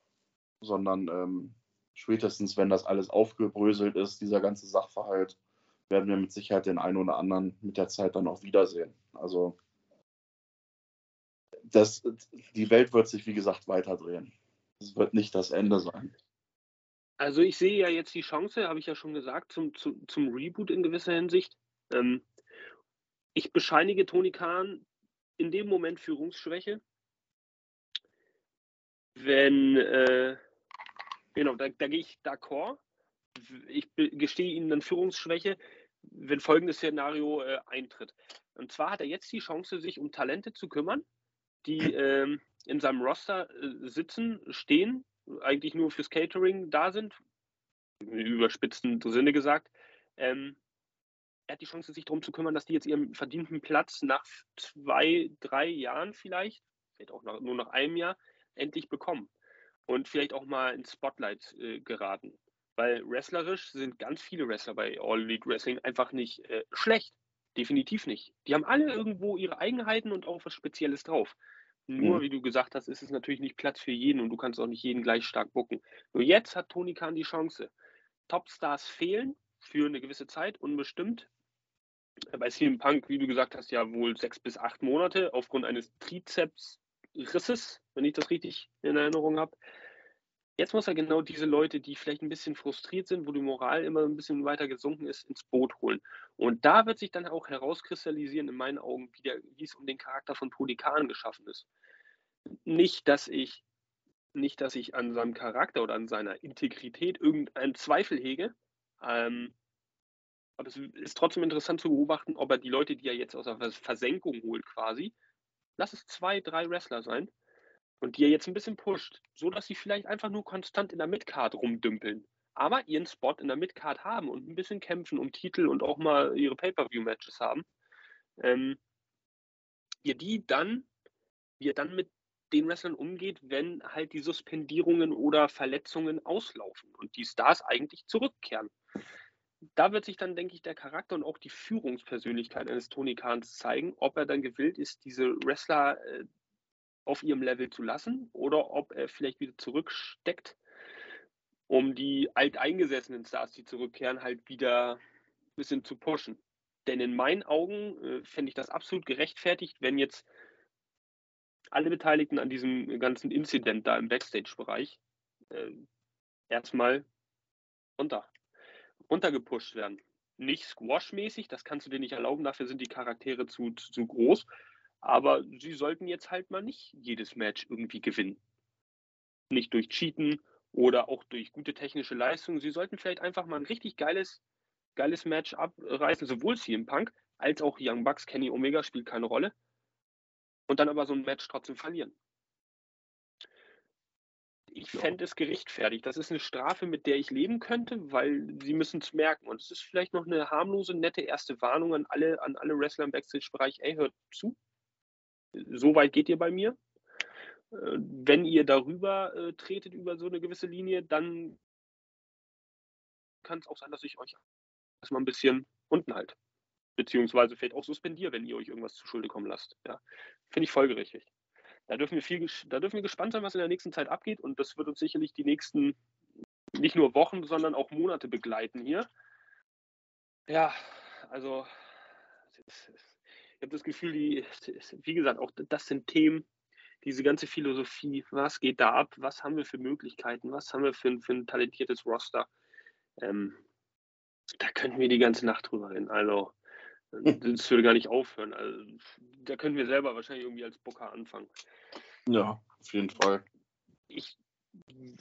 S2: sondern ähm, spätestens, wenn das alles aufgebröselt ist, dieser ganze Sachverhalt, werden wir mit Sicherheit den einen oder anderen mit der Zeit dann auch wiedersehen. Also das, die Welt wird sich, wie gesagt, weiterdrehen. Es wird nicht das Ende sein.
S1: Also ich sehe ja jetzt die Chance, habe ich ja schon gesagt, zum, zum, zum Reboot in gewisser Hinsicht. Ähm, ich bescheinige Toni Kahn in dem Moment Führungsschwäche. Wenn, äh, genau, da, da gehe ich d'accord. Ich gestehe Ihnen dann Führungsschwäche, wenn folgendes Szenario äh, eintritt. Und zwar hat er jetzt die Chance, sich um Talente zu kümmern, die ähm, in seinem Roster äh, sitzen, stehen, eigentlich nur fürs Catering da sind, im überspitzten Sinne gesagt. Ähm, er hat die Chance, sich darum zu kümmern, dass die jetzt ihren verdienten Platz nach zwei, drei Jahren vielleicht, vielleicht auch nach, nur nach einem Jahr, endlich bekommen. Und vielleicht auch mal ins Spotlight äh, geraten. Weil wrestlerisch sind ganz viele Wrestler bei All Elite Wrestling einfach nicht äh, schlecht. Definitiv nicht. Die haben alle irgendwo ihre Eigenheiten und auch was Spezielles drauf. Nur, mhm. wie du gesagt hast, ist es natürlich nicht Platz für jeden und du kannst auch nicht jeden gleich stark bucken. Nur jetzt hat Tony Khan die Chance. Topstars fehlen für eine gewisse Zeit, unbestimmt. Bei CM Punk, wie du gesagt hast, ja wohl sechs bis acht Monate aufgrund eines Trizepsrisses, wenn ich das richtig in Erinnerung habe. Jetzt muss er genau diese Leute, die vielleicht ein bisschen frustriert sind, wo die Moral immer ein bisschen weiter gesunken ist, ins Boot holen. Und da wird sich dann auch herauskristallisieren, in meinen Augen, wie, der, wie es um den Charakter von Podikan geschaffen ist. Nicht, dass ich nicht, dass ich an seinem Charakter oder an seiner Integrität irgendeinen Zweifel hege. Ähm, aber es ist trotzdem interessant zu beobachten, ob er die Leute, die er jetzt aus der Versenkung holt, quasi, lass es zwei, drei Wrestler sein, und die er jetzt ein bisschen pusht, so dass sie vielleicht einfach nur konstant in der Midcard rumdümpeln, aber ihren Spot in der Midcard haben und ein bisschen kämpfen um Titel und auch mal ihre Pay-per-view-Matches haben. Ähm, ihr die dann, wie er dann mit den Wrestlern umgeht, wenn halt die Suspendierungen oder Verletzungen auslaufen und die Stars eigentlich zurückkehren. Da wird sich dann, denke ich, der Charakter und auch die Führungspersönlichkeit eines Tony Kahns zeigen, ob er dann gewillt ist, diese Wrestler äh, auf ihrem Level zu lassen oder ob er vielleicht wieder zurücksteckt, um die alteingesessenen Stars, die zurückkehren, halt wieder ein bisschen zu pushen. Denn in meinen Augen äh, fände ich das absolut gerechtfertigt, wenn jetzt alle Beteiligten an diesem ganzen Incident da im Backstage-Bereich äh, erstmal runter, runtergepusht werden. Nicht squash-mäßig, das kannst du dir nicht erlauben, dafür sind die Charaktere zu, zu, zu groß, aber sie sollten jetzt halt mal nicht jedes Match irgendwie gewinnen. Nicht durch Cheaten oder auch durch gute technische Leistung. Sie sollten vielleicht einfach mal ein richtig geiles, geiles Match abreißen, sowohl CM Punk als auch Young Bucks. Kenny Omega spielt keine Rolle. Und dann aber so ein Match trotzdem verlieren. Ich ja. fände es gerechtfertigt. Das ist eine Strafe, mit der ich leben könnte, weil sie müssen es merken. Und es ist vielleicht noch eine harmlose, nette erste Warnung an alle, an alle Wrestler im Backstage-Bereich. Ey, hört zu, so weit geht ihr bei mir. Äh, wenn ihr darüber äh, tretet, über so eine gewisse Linie, dann kann es auch sein, dass ich euch erstmal ein bisschen unten halt. Beziehungsweise vielleicht auch suspendiere, wenn ihr euch irgendwas zu Schulde kommen lasst. Ja. Finde ich folgerichtig. Da dürfen, wir viel, da dürfen wir gespannt sein, was in der nächsten Zeit abgeht. Und das wird uns sicherlich die nächsten nicht nur Wochen, sondern auch Monate begleiten hier. Ja, also habe das Gefühl, die, wie gesagt, auch das sind Themen, diese ganze Philosophie, was geht da ab, was haben wir für Möglichkeiten, was haben wir für, für ein talentiertes Roster. Ähm, da könnten wir die ganze Nacht drüber reden. Also, das würde gar nicht aufhören. Also, da können wir selber wahrscheinlich irgendwie als Booker anfangen.
S2: Ja, auf jeden Fall.
S1: Ich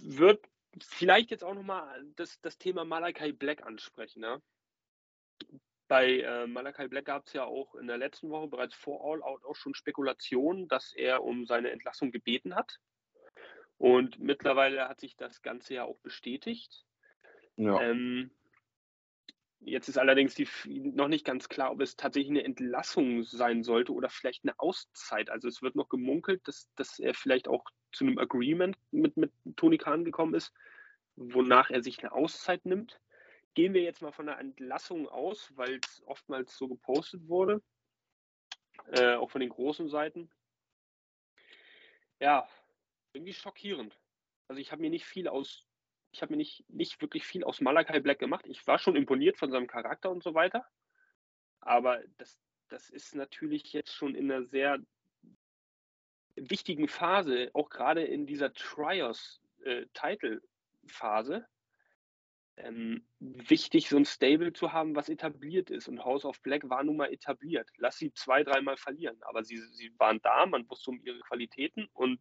S1: würde vielleicht jetzt auch nochmal das, das Thema Malakai Black ansprechen. Ja? Bei äh, Malakai Black gab es ja auch in der letzten Woche bereits vor All Out auch schon Spekulationen, dass er um seine Entlassung gebeten hat. Und mittlerweile hat sich das Ganze ja auch bestätigt. Ja. Ähm, jetzt ist allerdings die, noch nicht ganz klar, ob es tatsächlich eine Entlassung sein sollte oder vielleicht eine Auszeit. Also es wird noch gemunkelt, dass, dass er vielleicht auch zu einem Agreement mit, mit Tony Khan gekommen ist, wonach er sich eine Auszeit nimmt. Gehen wir jetzt mal von der Entlassung aus, weil es oftmals so gepostet wurde, äh, auch von den großen Seiten. ja, irgendwie schockierend. Also ich habe mir nicht viel aus, ich habe mir nicht, nicht wirklich viel aus Malakai Black gemacht. Ich war schon imponiert von seinem Charakter und so weiter. Aber das, das ist natürlich jetzt schon in einer sehr wichtigen Phase, auch gerade in dieser Trios-Title-Phase, äh, ähm, wichtig, so ein Stable zu haben, was etabliert ist. Und House of Black war nun mal etabliert. Lass sie zwei, dreimal verlieren. Aber sie, sie waren da, man wusste um ihre Qualitäten und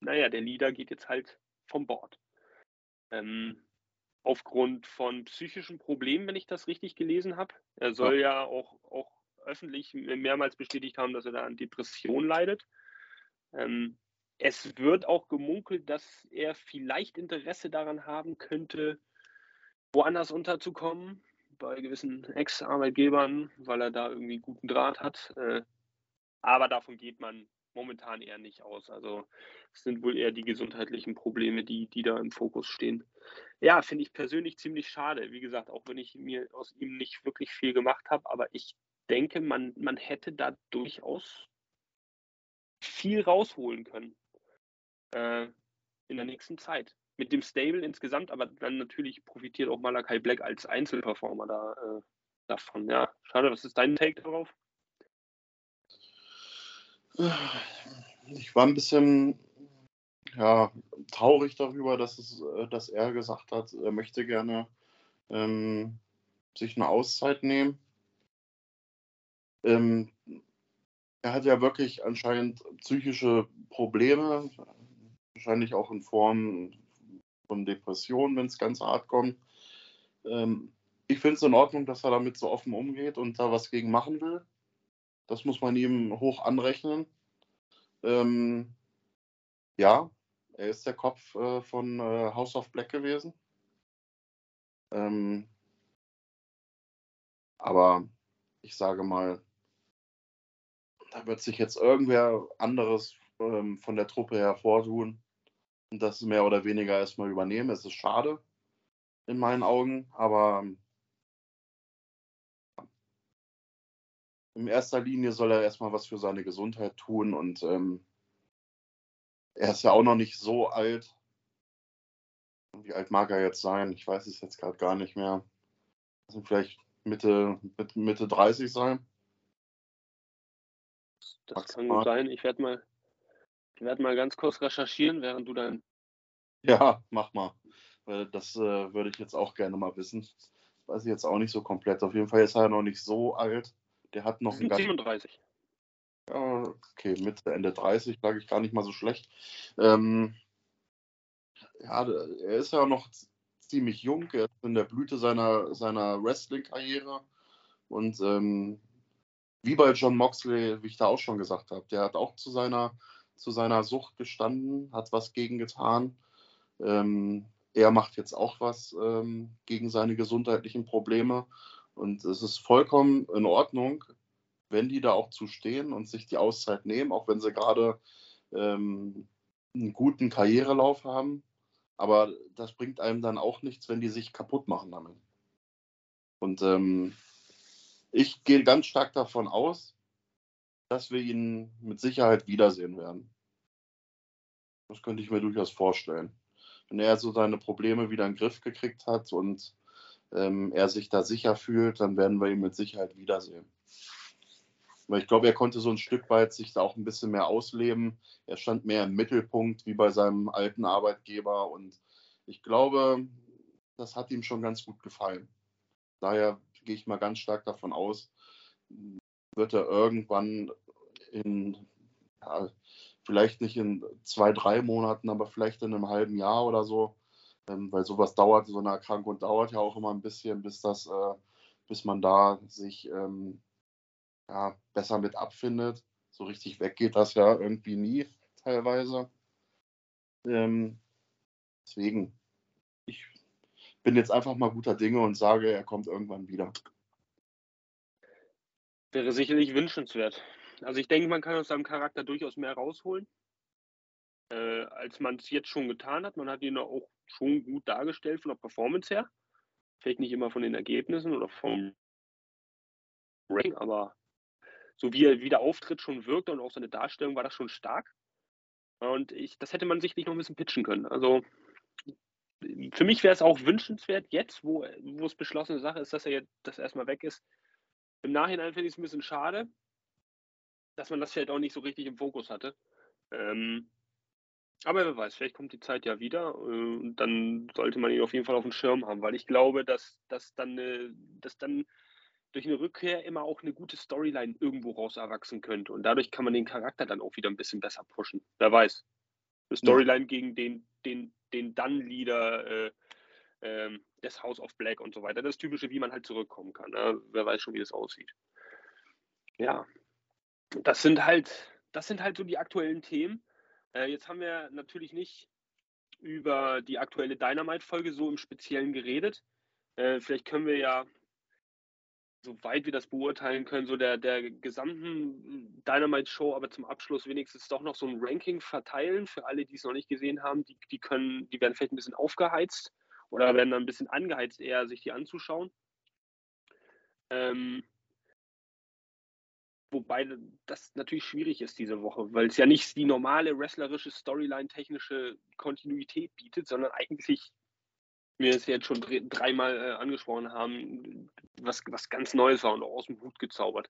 S1: naja, der Leader geht jetzt halt vom Bord. Ähm, aufgrund von psychischen Problemen, wenn ich das richtig gelesen habe. Er soll ja, ja auch, auch öffentlich mehrmals bestätigt haben, dass er da an Depression leidet. Ähm, es wird auch gemunkelt, dass er vielleicht Interesse daran haben könnte, woanders unterzukommen, bei gewissen Ex-Arbeitgebern, weil er da irgendwie guten Draht hat. Äh, aber davon geht man momentan eher nicht aus. Also es sind wohl eher die gesundheitlichen Probleme, die, die da im Fokus stehen. Ja, finde ich persönlich ziemlich schade. Wie gesagt, auch wenn ich mir aus ihm nicht wirklich viel gemacht habe, aber ich denke, man, man hätte da durchaus viel rausholen können äh, in der nächsten Zeit. Mit dem Stable insgesamt, aber dann natürlich profitiert auch Malakai Black als Einzelperformer da, äh, davon. Ja, schade, was ist dein Take darauf?
S2: Ich war ein bisschen ja, traurig darüber, dass, es, äh, dass er gesagt hat, er möchte gerne ähm, sich eine Auszeit nehmen. Ähm, er hat ja wirklich anscheinend psychische Probleme, wahrscheinlich auch in Form von Depressionen, wenn es ganz hart kommt. Ähm, ich finde es in Ordnung, dass er damit so offen umgeht und da was gegen machen will. Das muss man ihm hoch anrechnen. Ähm, ja, er ist der Kopf äh, von äh, House of Black gewesen. Ähm, aber ich sage mal, da wird sich jetzt irgendwer anderes ähm, von der Truppe hervortun und das mehr oder weniger erstmal übernehmen. Es ist schade in meinen Augen, aber in erster Linie soll er erstmal was für seine Gesundheit tun und ähm, er ist ja auch noch nicht so alt. Wie alt mag er jetzt sein? Ich weiß es jetzt gerade gar nicht mehr. Also vielleicht Mitte, Mitte 30 sein.
S1: Das Max kann gut sein. Ich werde mal, werd mal ganz kurz recherchieren, während du dann.
S2: Ja, mach mal. Das äh, würde ich jetzt auch gerne mal wissen. Das weiß ich jetzt auch nicht so komplett. Auf jeden Fall ist er noch nicht so alt. Der hat noch.
S1: 37.
S2: Ja, okay, Mitte, Ende 30, sage ich gar nicht mal so schlecht. Ähm, ja, er ist ja noch ziemlich jung, er ist in der Blüte seiner, seiner Wrestling-Karriere. Und ähm, wie bei John Moxley, wie ich da auch schon gesagt habe, der hat auch zu seiner, zu seiner Sucht gestanden, hat was gegen getan. Ähm, er macht jetzt auch was ähm, gegen seine gesundheitlichen Probleme. Und es ist vollkommen in Ordnung, wenn die da auch zu stehen und sich die Auszeit nehmen, auch wenn sie gerade ähm, einen guten Karrierelauf haben. Aber das bringt einem dann auch nichts, wenn die sich kaputt machen damit. Und ähm, ich gehe ganz stark davon aus, dass wir ihn mit Sicherheit wiedersehen werden. Das könnte ich mir durchaus vorstellen. Wenn er so seine Probleme wieder in den Griff gekriegt hat und ähm, er sich da sicher fühlt, dann werden wir ihn mit Sicherheit wiedersehen. Weil ich glaube, er konnte so ein Stück weit sich da auch ein bisschen mehr ausleben. Er stand mehr im Mittelpunkt wie bei seinem alten Arbeitgeber und ich glaube, das hat ihm schon ganz gut gefallen. Daher gehe ich mal ganz stark davon aus, wird er irgendwann in, ja, vielleicht nicht in zwei, drei Monaten, aber vielleicht in einem halben Jahr oder so, ähm, weil sowas dauert, so eine Erkrankung dauert ja auch immer ein bisschen, bis das, äh, bis man da sich ähm, ja, besser mit abfindet. So richtig weggeht das ja irgendwie nie teilweise. Ähm, deswegen, ich bin jetzt einfach mal guter Dinge und sage, er kommt irgendwann wieder.
S1: Wäre sicherlich wünschenswert. Also ich denke, man kann aus seinem Charakter durchaus mehr rausholen, äh, als man es jetzt schon getan hat. Man hat ihn auch schon gut dargestellt von der Performance her. Vielleicht nicht immer von den Ergebnissen oder vom Ring, aber so wie er wieder auftritt schon wirkt und auch seine Darstellung war das schon stark. Und ich, das hätte man sicherlich noch ein bisschen pitchen können. Also für mich wäre es auch wünschenswert, jetzt, wo es beschlossene Sache ist, dass er jetzt das erstmal weg ist. Im Nachhinein finde ich es ein bisschen schade, dass man das vielleicht auch nicht so richtig im Fokus hatte. Ähm, aber wer weiß, vielleicht kommt die Zeit ja wieder äh, und dann sollte man ihn auf jeden Fall auf dem Schirm haben, weil ich glaube, dass, dass, dann, äh, dass dann durch eine Rückkehr immer auch eine gute Storyline irgendwo raus erwachsen könnte. Und dadurch kann man den Charakter dann auch wieder ein bisschen besser pushen. Wer weiß. Eine Storyline ja. gegen den, den, den Dann-Leader äh, äh, des House of Black und so weiter. Das Typische, wie man halt zurückkommen kann. Ne? Wer weiß schon, wie das aussieht. Ja. Das sind halt, das sind halt so die aktuellen Themen. Äh, jetzt haben wir natürlich nicht über die aktuelle Dynamite-Folge so im Speziellen geredet. Äh, vielleicht können wir ja soweit wir das beurteilen können, so der, der gesamten Dynamite-Show, aber zum Abschluss wenigstens doch noch so ein Ranking verteilen für alle, die es noch nicht gesehen haben. Die, die können, die werden vielleicht ein bisschen aufgeheizt oder werden dann ein bisschen angeheizt, eher sich die anzuschauen. Ähm, wobei das natürlich schwierig ist diese Woche, weil es ja nicht die normale wrestlerische Storyline-technische Kontinuität bietet, sondern eigentlich wir es jetzt schon dreimal äh, angesprochen haben, was, was ganz Neues war und auch aus dem Hut gezaubert.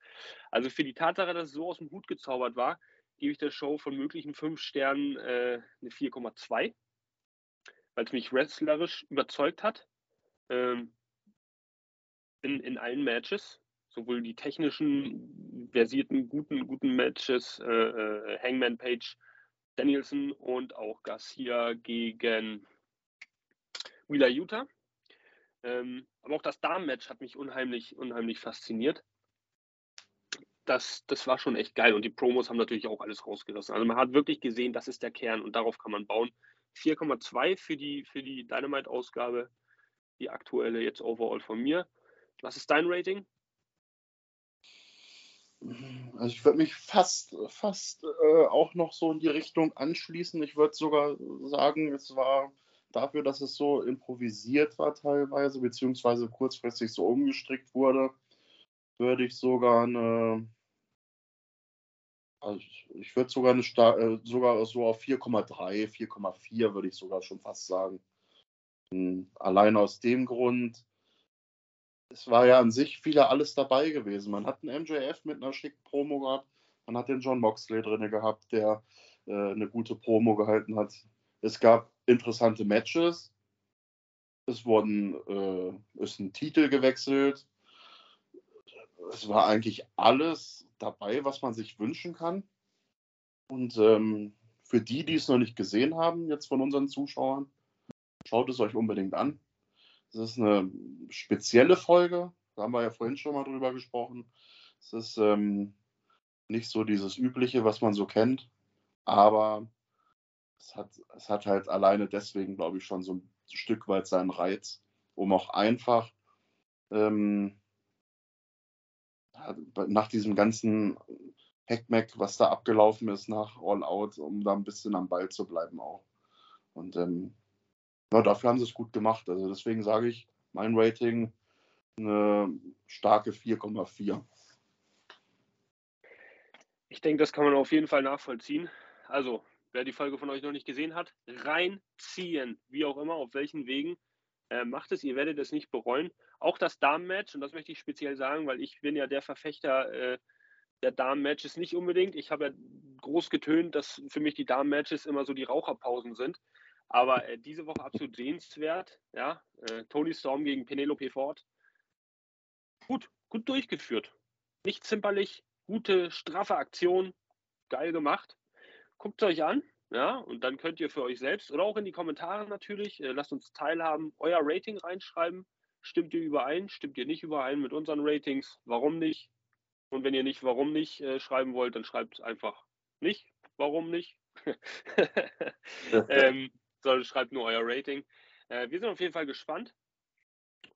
S1: Also für die Tatsache, dass es so aus dem Hut gezaubert war, gebe ich der Show von möglichen fünf Sternen äh, eine 4,2, weil es mich wrestlerisch überzeugt hat. Ähm, in, in allen Matches, sowohl die technischen, versierten, guten, guten Matches, äh, äh Hangman Page, Danielson und auch Garcia gegen Wheeler Utah. Ähm, aber auch das Damen-Match hat mich unheimlich, unheimlich fasziniert. Das, das war schon echt geil und die Promos haben natürlich auch alles rausgerissen. Also man hat wirklich gesehen, das ist der Kern und darauf kann man bauen. 4,2 für die, für die Dynamite-Ausgabe, die aktuelle jetzt overall von mir. Was ist dein Rating?
S2: Also ich würde mich fast, fast äh, auch noch so in die Richtung anschließen. Ich würde sogar sagen, es war dafür, dass es so improvisiert war teilweise, beziehungsweise kurzfristig so umgestrickt wurde, würde ich sogar eine, also ich würde sogar eine äh, sogar so auf 4,3, 4,4 würde ich sogar schon fast sagen. Hm, allein aus dem Grund, es war ja an sich wieder alles dabei gewesen. Man hat einen MJF mit einer schicken Promo gehabt, man hat den John Moxley drin gehabt, der äh, eine gute Promo gehalten hat. Es gab interessante Matches. Es wurden, äh, ist ein Titel gewechselt. Es war eigentlich alles dabei, was man sich wünschen kann. Und ähm, für die, die es noch nicht gesehen haben, jetzt von unseren Zuschauern, schaut es euch unbedingt an. Es ist eine spezielle Folge. Da haben wir ja vorhin schon mal drüber gesprochen. Es ist ähm, nicht so dieses Übliche, was man so kennt. Aber es hat, es hat halt alleine deswegen, glaube ich, schon so ein Stück weit seinen Reiz, um auch einfach ähm, nach diesem ganzen Hackmack, was da abgelaufen ist nach All Out, um da ein bisschen am Ball zu bleiben auch. Und ähm, ja, dafür haben sie es gut gemacht. Also deswegen sage ich, mein Rating eine starke 4,4.
S1: Ich denke, das kann man auf jeden Fall nachvollziehen. Also wer die Folge von euch noch nicht gesehen hat, reinziehen, wie auch immer, auf welchen Wegen. Äh, macht es, ihr werdet es nicht bereuen. Auch das Damenmatch, und das möchte ich speziell sagen, weil ich bin ja der Verfechter äh, der Damenmatches nicht unbedingt. Ich habe ja groß getönt, dass für mich die Damenmatches immer so die Raucherpausen sind. Aber äh, diese Woche absolut sehenswert. Ja, äh, Tony Storm gegen Penelope Ford. Gut, gut durchgeführt. Nicht zimperlich, gute, straffe Aktion. Geil gemacht guckt es euch an. Ja, und dann könnt ihr für euch selbst oder auch in die Kommentare natürlich, äh, lasst uns teilhaben, euer Rating reinschreiben. Stimmt ihr überein? Stimmt ihr nicht überein mit unseren Ratings? Warum nicht? Und wenn ihr nicht warum nicht äh, schreiben wollt, dann schreibt einfach nicht, warum nicht. ähm, sondern schreibt nur euer Rating. Äh, wir sind auf jeden Fall gespannt.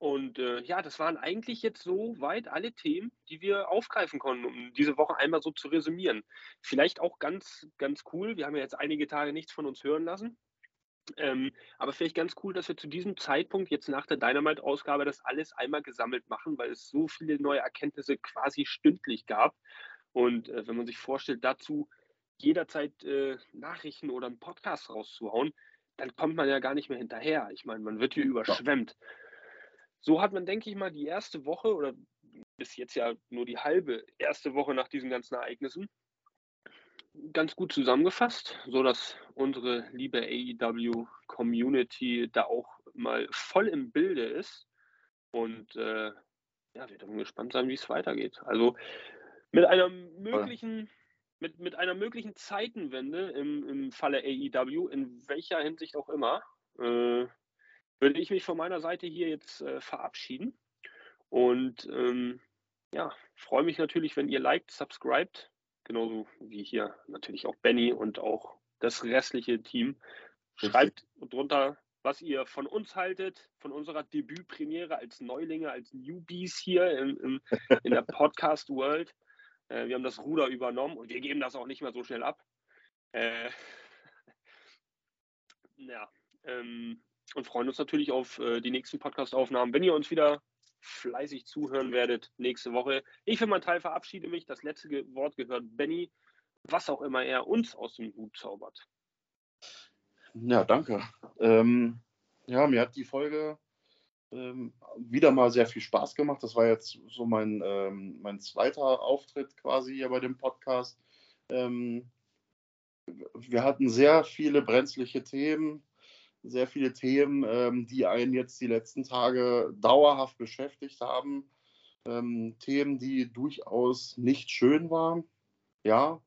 S1: Und äh, ja, das waren eigentlich jetzt so weit alle Themen, die wir aufgreifen konnten, um diese Woche einmal so zu resümieren. Vielleicht auch ganz, ganz cool. Wir haben ja jetzt einige Tage nichts von uns hören lassen. Ähm, aber vielleicht ganz cool, dass wir zu diesem Zeitpunkt jetzt nach der Dynamite-Ausgabe das alles einmal gesammelt machen, weil es so viele neue Erkenntnisse quasi stündlich gab. Und äh, wenn man sich vorstellt, dazu jederzeit äh, Nachrichten oder einen Podcast rauszuhauen, dann kommt man ja gar nicht mehr hinterher. Ich meine, man wird hier überschwemmt. So hat man, denke ich mal, die erste Woche oder bis jetzt ja nur die halbe erste Woche nach diesen ganzen Ereignissen ganz gut zusammengefasst, so dass unsere liebe AEW Community da auch mal voll im Bilde ist und äh, ja, wir dürfen gespannt sein, wie es weitergeht. Also mit einer möglichen mit, mit einer möglichen Zeitenwende im, im Falle AEW, in welcher Hinsicht auch immer, äh, würde ich mich von meiner Seite hier jetzt äh, verabschieden. Und ähm, ja, freue mich natürlich, wenn ihr liked, subscribt, genauso wie hier natürlich auch Benny und auch das restliche Team. Schreibt drunter, was ihr von uns haltet, von unserer Debütpremiere als Neulinge, als Newbies hier im, im, in der Podcast-World. Äh, wir haben das Ruder übernommen und wir geben das auch nicht mehr so schnell ab. Äh, ja, ähm, und freuen uns natürlich auf äh, die nächsten Podcast-Aufnahmen. Wenn ihr uns wieder fleißig zuhören werdet nächste Woche. Ich für meinen Teil verabschiede mich. Das letzte Wort gehört Benny, was auch immer er uns aus dem Hut zaubert.
S2: Ja, danke. Ähm, ja, mir hat die Folge ähm, wieder mal sehr viel Spaß gemacht. Das war jetzt so mein, ähm, mein zweiter Auftritt quasi hier bei dem Podcast. Ähm, wir hatten sehr viele brenzliche Themen, sehr viele Themen, ähm, die einen jetzt die letzten Tage dauerhaft beschäftigt haben. Ähm, Themen, die durchaus nicht schön waren, ja.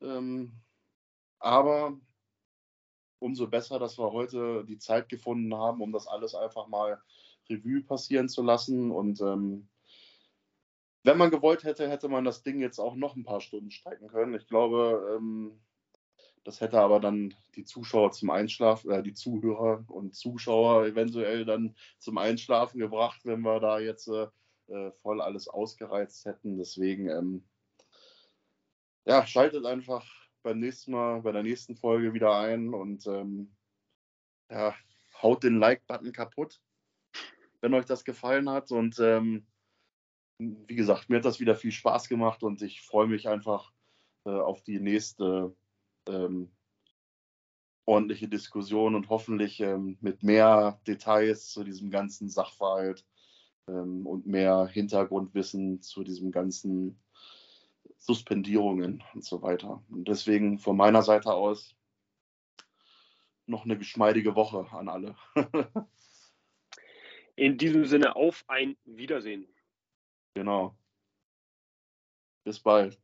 S2: Ähm, aber umso besser, dass wir heute die Zeit gefunden haben, um das alles einfach mal Revue passieren zu lassen. Und ähm, wenn man gewollt hätte, hätte man das Ding jetzt auch noch ein paar Stunden strecken können. Ich glaube, ähm, das hätte aber dann die Zuschauer zum Einschlafen, äh, die Zuhörer und Zuschauer eventuell dann zum Einschlafen gebracht, wenn wir da jetzt äh, äh voll alles ausgereizt hätten. Deswegen, ähm, ja, schaltet einfach beim nächsten Mal, bei der nächsten Folge wieder ein und ähm, ja, haut den Like-Button kaputt, wenn euch das gefallen hat. Und ähm, wie gesagt, mir hat das wieder viel Spaß gemacht und ich freue mich einfach äh, auf die nächste ähm, ordentliche Diskussion und hoffentlich ähm, mit mehr Details zu diesem ganzen Sachverhalt ähm, und mehr Hintergrundwissen zu diesem ganzen Suspendierungen und so weiter. Und deswegen von meiner Seite aus noch eine geschmeidige Woche an alle.
S1: In diesem Sinne auf ein Wiedersehen.
S2: Genau. Bis bald.